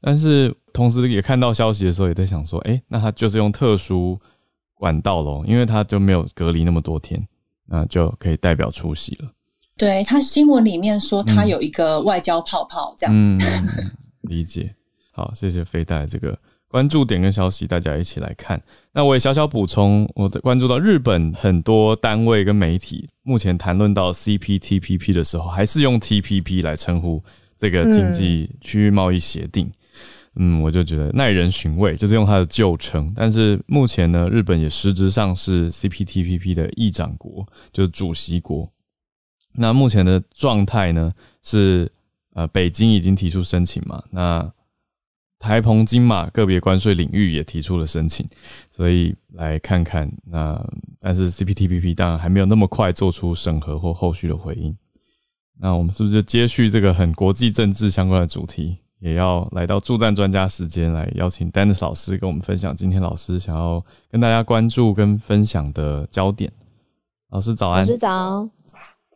但是同时也看到消息的时候，也在想说，哎，那他就是用特殊管道喽，因为他就没有隔离那么多天，那就可以代表出席了。对他新闻里面说他有一个外交泡泡这样子，理解。好，谢谢飞带这个关注点跟消息，大家一起来看。那我也小小补充，我的关注到日本很多单位跟媒体目前谈论到 CPTPP 的时候，还是用 TPP 来称呼这个经济区域贸易协定。嗯，我就觉得耐人寻味，就是用它的旧称。但是目前呢，日本也实质上是 CPTPP 的议长国，就是主席国。那目前的状态呢是，呃，北京已经提出申请嘛，那台澎金马个别关税领域也提出了申请，所以来看看那，但是 CPTPP 当然还没有那么快做出审核或后续的回应。那我们是不是就接续这个很国际政治相关的主题，也要来到助战专家时间，来邀请 Dennis 老师跟我们分享今天老师想要跟大家关注跟分享的焦点。老师早安，老师早。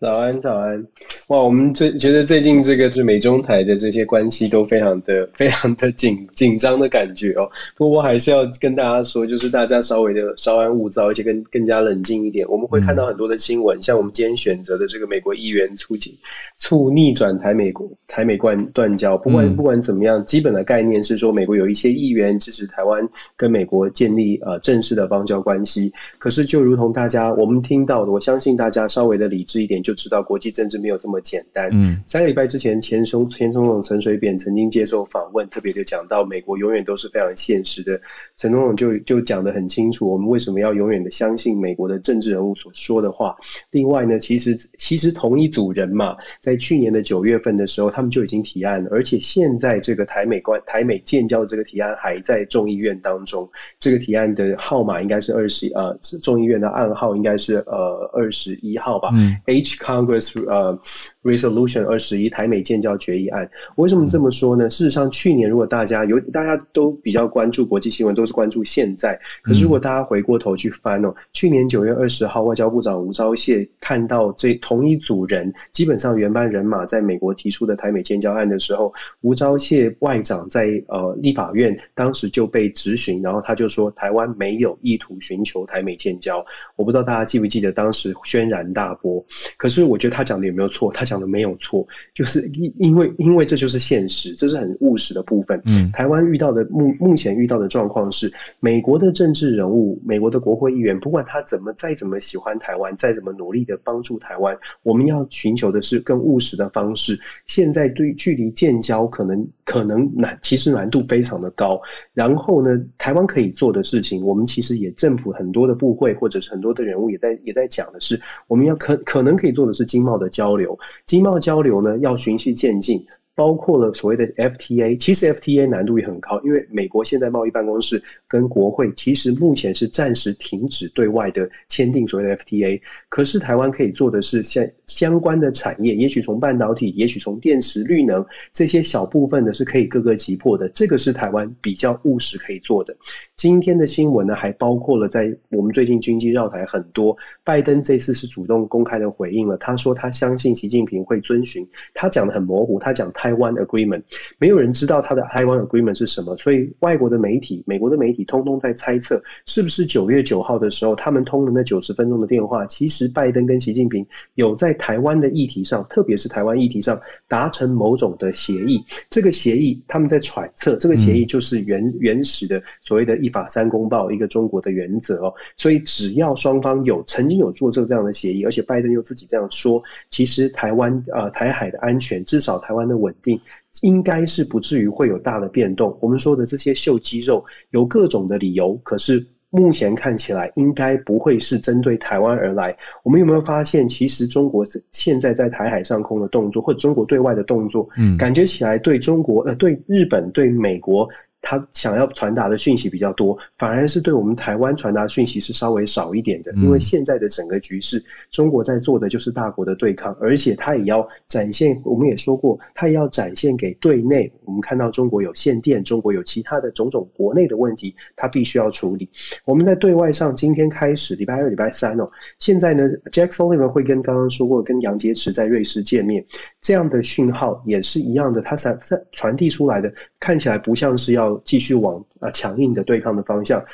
早安，早安！哇，我们最觉得最近这个就是美中台的这些关系都非常的、(laughs) 非常的紧紧张的感觉哦。不过我还是要跟大家说，就是大家稍微的稍安勿躁，而且更更加冷静一点。我们会看到很多的新闻，像我们今天选择的这个美国议员促进促逆转台美国台美关断交。不管不管怎么样，基本的概念是说，美国有一些议员支持台湾跟美国建立呃正式的邦交关系。可是就如同大家我们听到的，我相信大家稍微的理智一点就。就知道国际政治没有这么简单。嗯，三个礼拜之前，前总前总统陈水扁曾经接受访问，特别就讲到美国永远都是非常现实的。陈总统就就讲得很清楚，我们为什么要永远的相信美国的政治人物所说的话。另外呢，其实其实同一组人嘛，在去年的九月份的时候，他们就已经提案了，而且现在这个台美关台美建交的这个提案还在众议院当中。这个提案的号码应该是二十呃，众议院的暗号应该是呃二十一号吧。嗯，H。Congress 呃。Resolution 二十一台美建交决议案，为什么这么说呢？事实上，去年如果大家有大家都比较关注国际新闻，都是关注现在。可是如果大家回过头去翻哦，去年九月二十号，外交部长吴钊燮看到这同一组人，基本上原班人马在美国提出的台美建交案的时候，吴钊燮外长在呃立法院当时就被质询，然后他就说台湾没有意图寻求台美建交。我不知道大家记不记得当时轩然大波。可是我觉得他讲的有没有错？他。讲的没有错，就是因因为因为这就是现实，这是很务实的部分。嗯，台湾遇到的目目前遇到的状况是，美国的政治人物、美国的国会议员，不管他怎么再怎么喜欢台湾，再怎么努力的帮助台湾，我们要寻求的是更务实的方式。现在对距离建交可能可能难，其实难度非常的高。然后呢，台湾可以做的事情，我们其实也政府很多的部会或者是很多的人物也在也在讲的是，我们要可可能可以做的是经贸的交流。经贸交流呢，要循序渐进。包括了所谓的 FTA，其实 FTA 难度也很高，因为美国现在贸易办公室跟国会其实目前是暂时停止对外的签订所谓的 FTA。可是台湾可以做的是，相相关的产业，也许从半导体，也许从电池、绿能这些小部分的是可以各个击破的。这个是台湾比较务实可以做的。今天的新闻呢，还包括了在我们最近军机绕台很多，拜登这次是主动公开的回应了，他说他相信习近平会遵循，他讲的很模糊，他讲。Taiwan Agreement，没有人知道他的 Taiwan Agreement 是什么，所以外国的媒体、美国的媒体通通在猜测，是不是九月九号的时候，他们通了那九十分钟的电话，其实拜登跟习近平有在台湾的议题上，特别是台湾议题上达成某种的协议。这个协议，他们在揣测，这个协议就是原原始的所谓的一法三公报，一个中国的原则哦。所以只要双方有曾经有做这这样的协议，而且拜登又自己这样说，其实台湾呃台海的安全，至少台湾的稳定，应该是不至于会有大的变动。我们说的这些秀肌肉，有各种的理由，可是。目前看起来应该不会是针对台湾而来。我们有没有发现，其实中国现在在台海上空的动作，或者中国对外的动作，嗯，感觉起来对中国呃，对日本、对美国。他想要传达的讯息比较多，反而是对我们台湾传达讯息是稍微少一点的。因为现在的整个局势，中国在做的就是大国的对抗，而且他也要展现。我们也说过，他也要展现给对内。我们看到中国有限电，中国有其他的种种国内的问题，他必须要处理。我们在对外上，今天开始，礼拜二、礼拜三哦，现在呢，Jack Sullivan 会跟刚刚说过，跟杨洁篪在瑞士见面，这样的讯号也是一样的，他传传递出来的，看起来不像是要。继续往啊强硬的对抗的方向，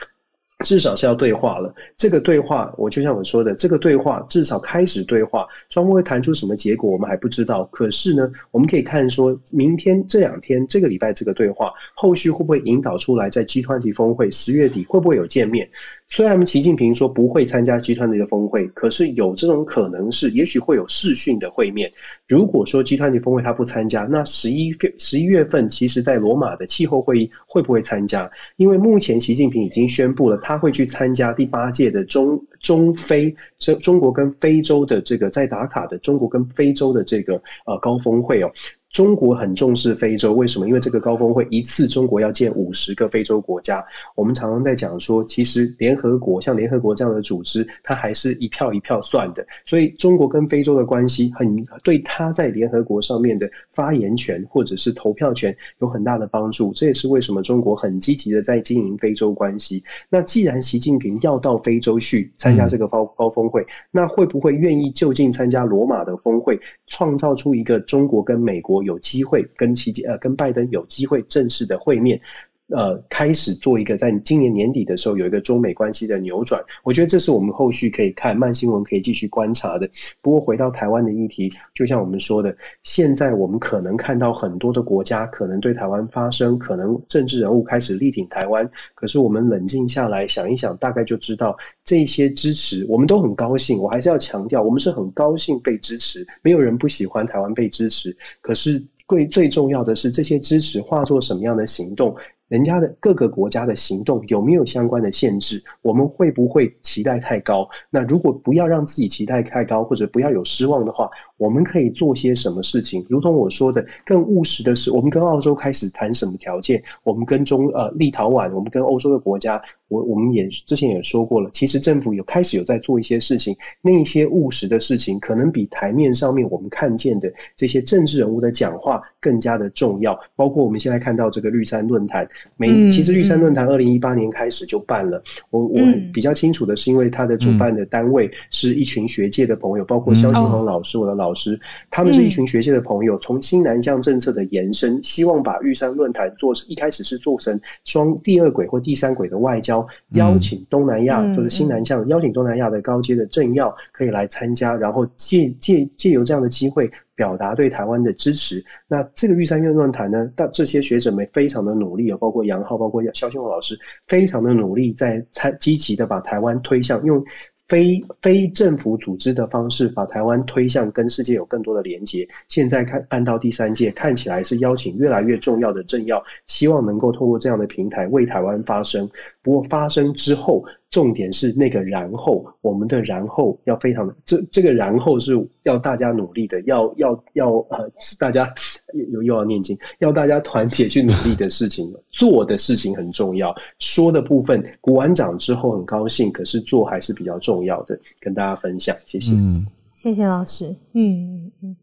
至少是要对话了。这个对话，我就像我说的，这个对话至少开始对话，双方会谈出什么结果，我们还不知道。可是呢，我们可以看说，明天这两天这个礼拜这个对话，后续会不会引导出来，在集团级峰会十月底会不会有见面？虽然习近平说不会参加集团的一个峰会，可是有这种可能是，也许会有视讯的会面。如果说集团的峰会他不参加，那十一月十一月份，其实在罗马的气候会议会不会参加？因为目前习近平已经宣布了，他会去参加第八届的中中非中中国跟非洲的这个在打卡的中国跟非洲的这个呃高峰会哦。中国很重视非洲，为什么？因为这个高峰会一次中国要建五十个非洲国家。我们常常在讲说，其实联合国像联合国这样的组织，它还是一票一票算的。所以中国跟非洲的关系，很对他在联合国上面的发言权或者是投票权有很大的帮助。这也是为什么中国很积极的在经营非洲关系。那既然习近平要到非洲去参加这个高高峰会，那会不会愿意就近参加罗马的峰会，创造出一个中国跟美国？有机会跟奇呃跟拜登有机会正式的会面。呃，开始做一个在今年年底的时候有一个中美关系的扭转，我觉得这是我们后续可以看慢新闻可以继续观察的。不过回到台湾的议题，就像我们说的，现在我们可能看到很多的国家可能对台湾发声，可能政治人物开始力挺台湾。可是我们冷静下来想一想，大概就知道这些支持我们都很高兴。我还是要强调，我们是很高兴被支持，没有人不喜欢台湾被支持。可是最最重要的是，这些支持化作什么样的行动？人家的各个国家的行动有没有相关的限制？我们会不会期待太高？那如果不要让自己期待太高，或者不要有失望的话，我们可以做些什么事情？如同我说的，更务实的是，我们跟澳洲开始谈什么条件？我们跟中呃立陶宛，我们跟欧洲的国家，我我们也之前也说过了，其实政府有开始有在做一些事情。那一些务实的事情，可能比台面上面我们看见的这些政治人物的讲话更加的重要。包括我们现在看到这个绿山论坛。每其实玉山论坛二零一八年开始就办了，我我比较清楚的是，因为它的主办的单位是一群学界的朋友，包括肖庆红老师，我的老师，他们是一群学界的朋友，从新南向政策的延伸，希望把玉山论坛做一开始是做成双第二轨或第三轨的外交，邀请东南亚就是新南向，邀请东南亚的高阶的政要可以来参加，然后借借借由这样的机会。表达对台湾的支持。那这个玉山院论坛呢，但这些学者们非常的努力啊，包括杨浩，包括肖兴宏老师，非常的努力，在参积极的把台湾推向用非非政府组织的方式，把台湾推向跟世界有更多的连接。现在看办到第三届，看起来是邀请越来越重要的政要，希望能够透过这样的平台为台湾发声。不过发生之后。重点是那个然后，我们的然后要非常的，这这个然后是要大家努力的，要要要呃，大家又又要念经，要大家团结去努力的事情，做的事情很重要。说的部分，鼓完掌之后很高兴，可是做还是比较重要的，跟大家分享，谢谢。嗯，谢谢老师。嗯嗯，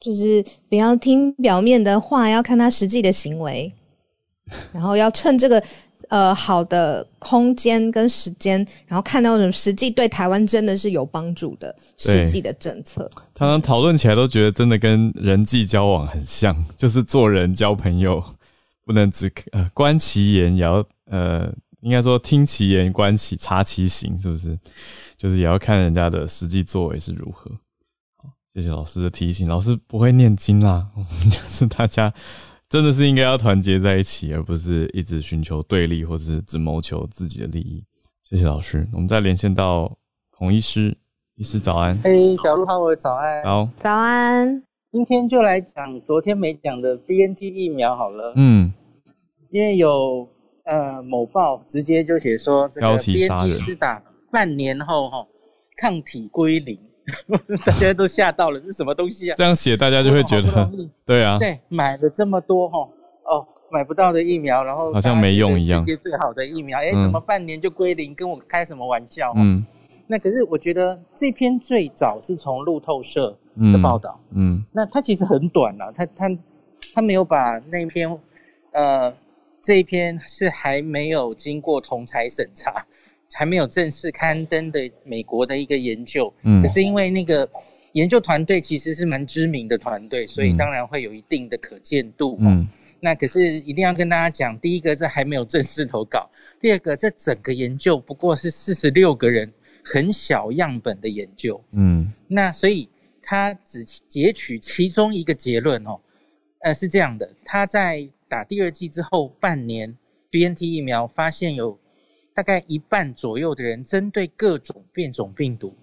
就是不要听表面的话，要看他实际的行为，然后要趁这个。呃，好的空间跟时间，然后看到什么实际对台湾真的是有帮助的实际的政策。常常讨论起来都觉得真的跟人际交往很像，(laughs) 就是做人交朋友不能只呃观其言，也要呃应该说听其言观其察其行，是不是？就是也要看人家的实际作为是如何。好，谢谢老师的提醒。老师不会念经啦，(laughs) 就是大家。真的是应该要团结在一起，而不是一直寻求对立，或是只谋求自己的利益。谢谢老师，我们再连线到孔医师，医师早安。嘿，小鹿好，我早安。早，早安。今天就来讲昨天没讲的 BNT 疫苗好了。嗯，因为有呃某报直接就写说这个 BNT 是打半年后哈抗体归零，(laughs) 大家都吓到了，这什么东西啊？这样写大家就会觉得，(laughs) 对啊，对，买了这么多哈哦买不到的疫苗，然后好像没用一样，世界最好的疫苗，哎，怎么半年就归零？跟我开什么玩笑？嗯。那可是我觉得这篇最早是从路透社的报道，嗯，那它其实很短了，它它它没有把那篇，呃，这一篇是还没有经过同才审查，还没有正式刊登的美国的一个研究，嗯，可是因为那个研究团队其实是蛮知名的团队，所以当然会有一定的可见度，嗯，那可是一定要跟大家讲，第一个这还没有正式投稿，第二个这整个研究不过是四十六个人。很小样本的研究，嗯，那所以他只截取其中一个结论哦，呃，是这样的，他在打第二剂之后半年，BNT 疫苗发现有大概一半左右的人针对各种变种病毒，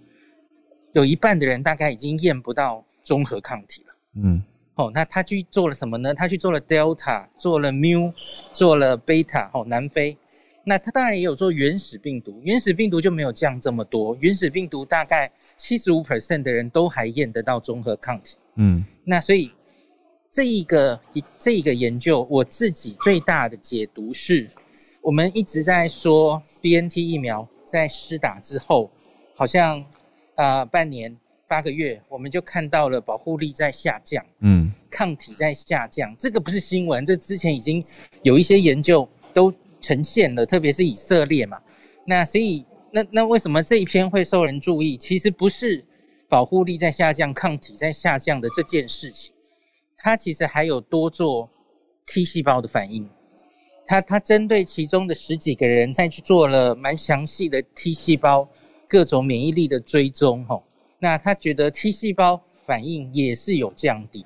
有一半的人大概已经验不到综合抗体了，嗯，哦，那他去做了什么呢？他去做了 Delta，做了 Mu，做了 Beta，哦，南非。那他当然也有做原始病毒，原始病毒就没有降这么多。原始病毒大概七十五 percent 的人都还验得到综合抗体。嗯，那所以这一个这一个研究，我自己最大的解读是，我们一直在说 B N T 疫苗在施打之后，好像啊半年八个月，我们就看到了保护力在下降，嗯，抗体在下降。这个不是新闻，这之前已经有一些研究都。呈现了，特别是以色列嘛，那所以那那为什么这一篇会受人注意？其实不是保护力在下降、抗体在下降的这件事情，它其实还有多做 T 细胞的反应。他他针对其中的十几个人再去做了蛮详细的 T 细胞各种免疫力的追踪，吼，那他觉得 T 细胞反应也是有降低，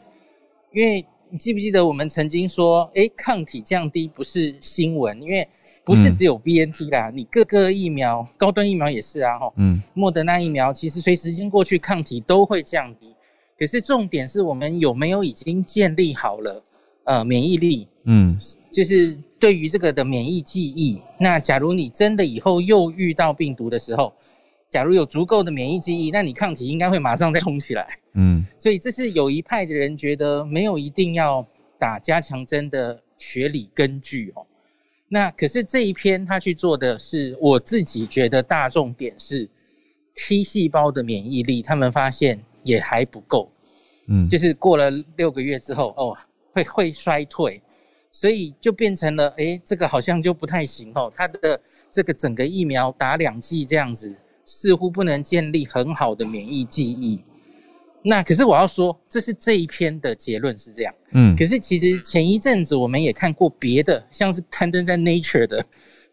因为。你记不记得我们曾经说，哎，抗体降低不是新闻，因为不是只有 B N T 啦，你各个疫苗、高端疫苗也是啊，哈，嗯，莫德纳疫苗其实随时间过去，抗体都会降低。可是重点是我们有没有已经建立好了呃免疫力，嗯，就是对于这个的免疫记忆。那假如你真的以后又遇到病毒的时候，假如有足够的免疫记忆，那你抗体应该会马上再冲起来。嗯，所以这是有一派的人觉得没有一定要打加强针的学理根据哦。那可是这一篇他去做的是，我自己觉得大重点是 T 细胞的免疫力，他们发现也还不够。嗯，就是过了六个月之后，哦，会会衰退，所以就变成了，哎，这个好像就不太行哦。它的这个整个疫苗打两剂这样子。似乎不能建立很好的免疫记忆。那可是我要说，这是这一篇的结论是这样。嗯，可是其实前一阵子我们也看过别的，像是刊登在 Nature 的，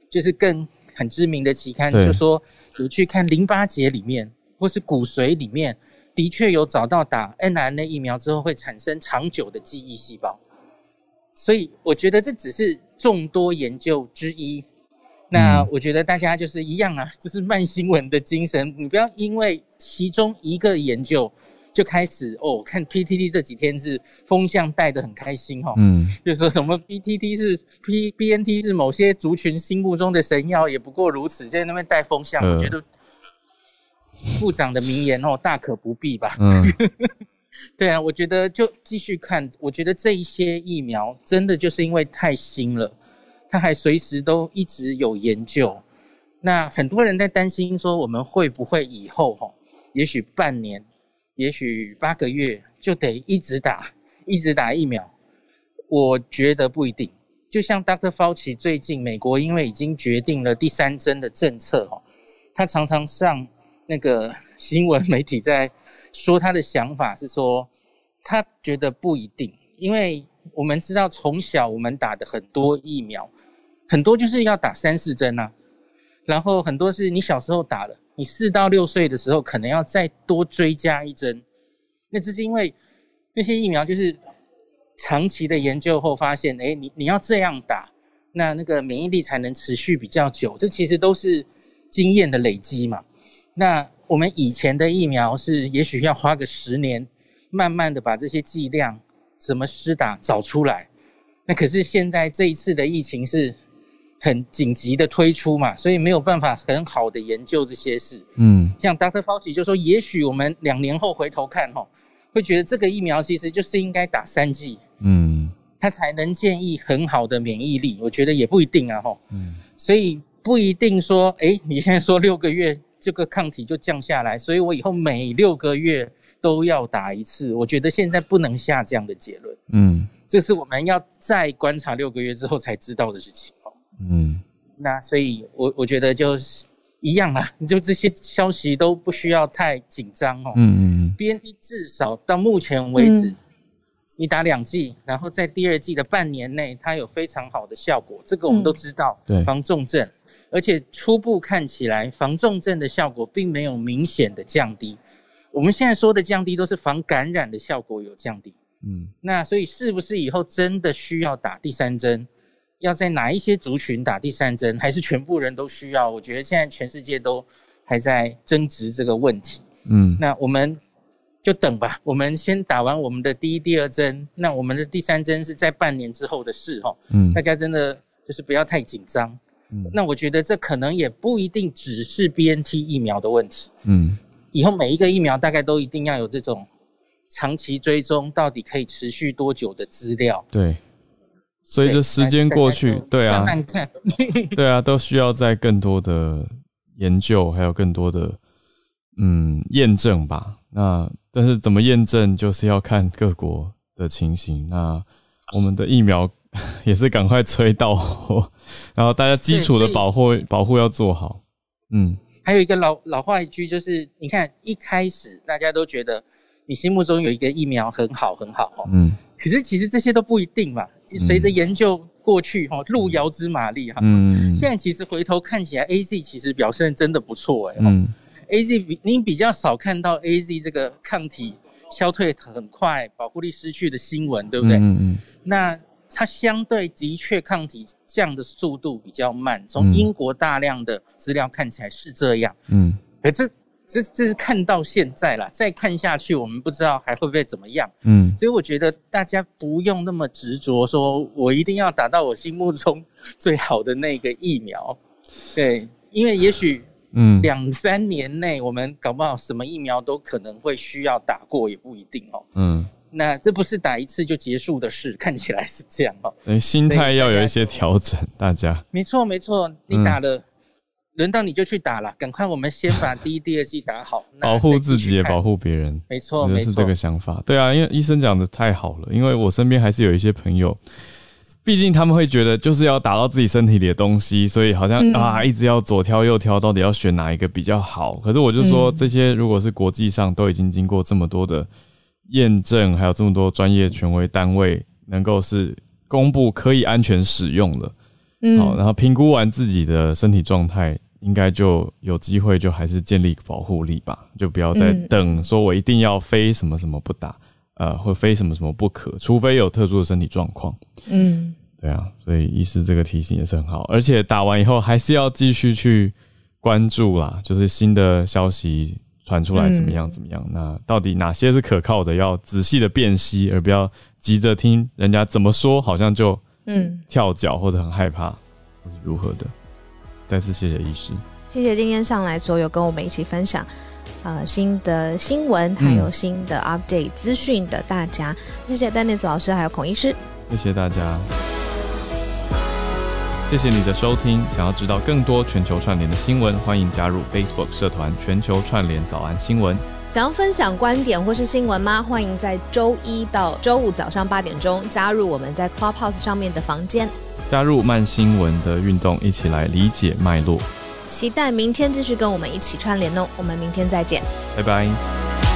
就是更很知名的期刊，就说有去看淋巴结里面或是骨髓里面，的确有找到打 n r n a 疫苗之后会产生长久的记忆细胞。所以我觉得这只是众多研究之一。那我觉得大家就是一样啊，(laughs) 这是慢新闻的精神。你不要因为其中一个研究就开始哦，看 PTT 这几天是风向带的很开心哦，嗯，就说什么 BTT 是 P BNT 是某些族群心目中的神药，也不过如此，在那边带风向，我觉得部长的名言哦，大可不必吧。嗯，(laughs) (laughs) 对啊，我觉得就继续看，我觉得这一些疫苗真的就是因为太新了。他还随时都一直有研究，那很多人在担心说，我们会不会以后哈，也许半年，也许八个月就得一直打，一直打疫苗？我觉得不一定。就像 Dr. Fauci 最近，美国因为已经决定了第三针的政策哈，他常常上那个新闻媒体在说他的想法是说，他觉得不一定，因为我们知道从小我们打的很多疫苗。很多就是要打三四针啊，然后很多是你小时候打的，你四到六岁的时候可能要再多追加一针。那这是因为那些疫苗就是长期的研究后发现，哎，你你要这样打，那那个免疫力才能持续比较久。这其实都是经验的累积嘛。那我们以前的疫苗是，也许要花个十年，慢慢的把这些剂量怎么施打找出来。那可是现在这一次的疫情是很紧急的推出嘛，所以没有办法很好的研究这些事。嗯，像 Dr. Fauci 就说，也许我们两年后回头看哈，会觉得这个疫苗其实就是应该打三剂，嗯，它才能建议很好的免疫力。我觉得也不一定啊，哈，嗯，所以不一定说，哎，你现在说六个月。这个抗体就降下来，所以我以后每六个月都要打一次。我觉得现在不能下这样的结论，嗯，这是我们要再观察六个月之后才知道的事情哦，嗯，那所以，我我觉得就是一样啊，就这些消息都不需要太紧张哦，嗯嗯 b N T 至少到目前为止，你打两剂，然后在第二季的半年内，它有非常好的效果，这个我们都知道，对，防重症。而且初步看起来，防重症的效果并没有明显的降低。我们现在说的降低，都是防感染的效果有降低。嗯，那所以是不是以后真的需要打第三针？要在哪一些族群打第三针，还是全部人都需要？我觉得现在全世界都还在争执这个问题。嗯，那我们就等吧。我们先打完我们的第一、第二针，那我们的第三针是在半年之后的事哈。嗯，大家真的就是不要太紧张。那我觉得这可能也不一定只是 B N T 疫苗的问题。嗯，以后每一个疫苗大概都一定要有这种长期追踪，到底可以持续多久的资料。对，随着时间过去，对啊，(laughs) 对啊，都需要在更多的研究，还有更多的嗯验证吧。那但是怎么验证，就是要看各国的情形。那我们的疫苗。(laughs) 也是赶快催到货，(laughs) 然后大家基础的保护保护要做好。嗯，还有一个老老话一句就是，你看一开始大家都觉得你心目中有一个疫苗很好很好哦，嗯，可是其实这些都不一定嘛。随着研究过去哈，路遥知马力哈，嗯，现在其实回头看起来，A Z 其实表现真的不错哎，嗯，A Z 比你比较少看到 A Z 这个抗体消退很快、保护力失去的新闻，对不对？嗯嗯，那。它相对的确抗体降的速度比较慢，从英国大量的资料看起来是这样。嗯，可，这这这是看到现在了，再看下去我们不知道还会不会怎么样。嗯，所以我觉得大家不用那么执着，说我一定要打到我心目中最好的那个疫苗。(sighs) 对，因为也许嗯两三年内我们搞不好什么疫苗都可能会需要打过，也不一定哦。嗯。那这不是打一次就结束的事，看起来是这样哦。(laughs) 对，心态要有一些调整，大家。没错，没错，你打了，轮到你就去打了，赶快，我们先把第一、第二季打好，(laughs) 保护自己也保护别人。没错，没错，是这个想法。对啊，因为医生讲的太好了，因为我身边还是有一些朋友，毕竟他们会觉得就是要打到自己身体里的东西，所以好像啊一直要左挑右挑，到底要选哪一个比较好？可是我就说，这些如果是国际上都已经经过这么多的。验证还有这么多专业权威单位能够是公布可以安全使用的，嗯，好，然后评估完自己的身体状态，应该就有机会就还是建立保护力吧，就不要再等说我一定要非什么什么不打，呃，或非什么什么不可，除非有特殊的身体状况，嗯，对啊，所以医师这个提醒也是很好，而且打完以后还是要继续去关注啦，就是新的消息。传出来怎么样？怎么样？那到底哪些是可靠的？要仔细的辨析，而不要急着听人家怎么说，好像就嗯跳脚或者很害怕，或是如何的。再次谢谢医师，谢谢今天上来所有跟我们一起分享呃新的新闻还有新的 update 资讯的大家。谢谢丹尼斯老师还有孔医师，谢谢大家。谢谢你的收听。想要知道更多全球串联的新闻，欢迎加入 Facebook 社团“全球串联早安新闻”。想要分享观点或是新闻吗？欢迎在周一到周五早上八点钟加入我们在 Clubhouse 上面的房间，加入慢新闻的运动，一起来理解脉络。期待明天继续跟我们一起串联哦。我们明天再见，拜拜。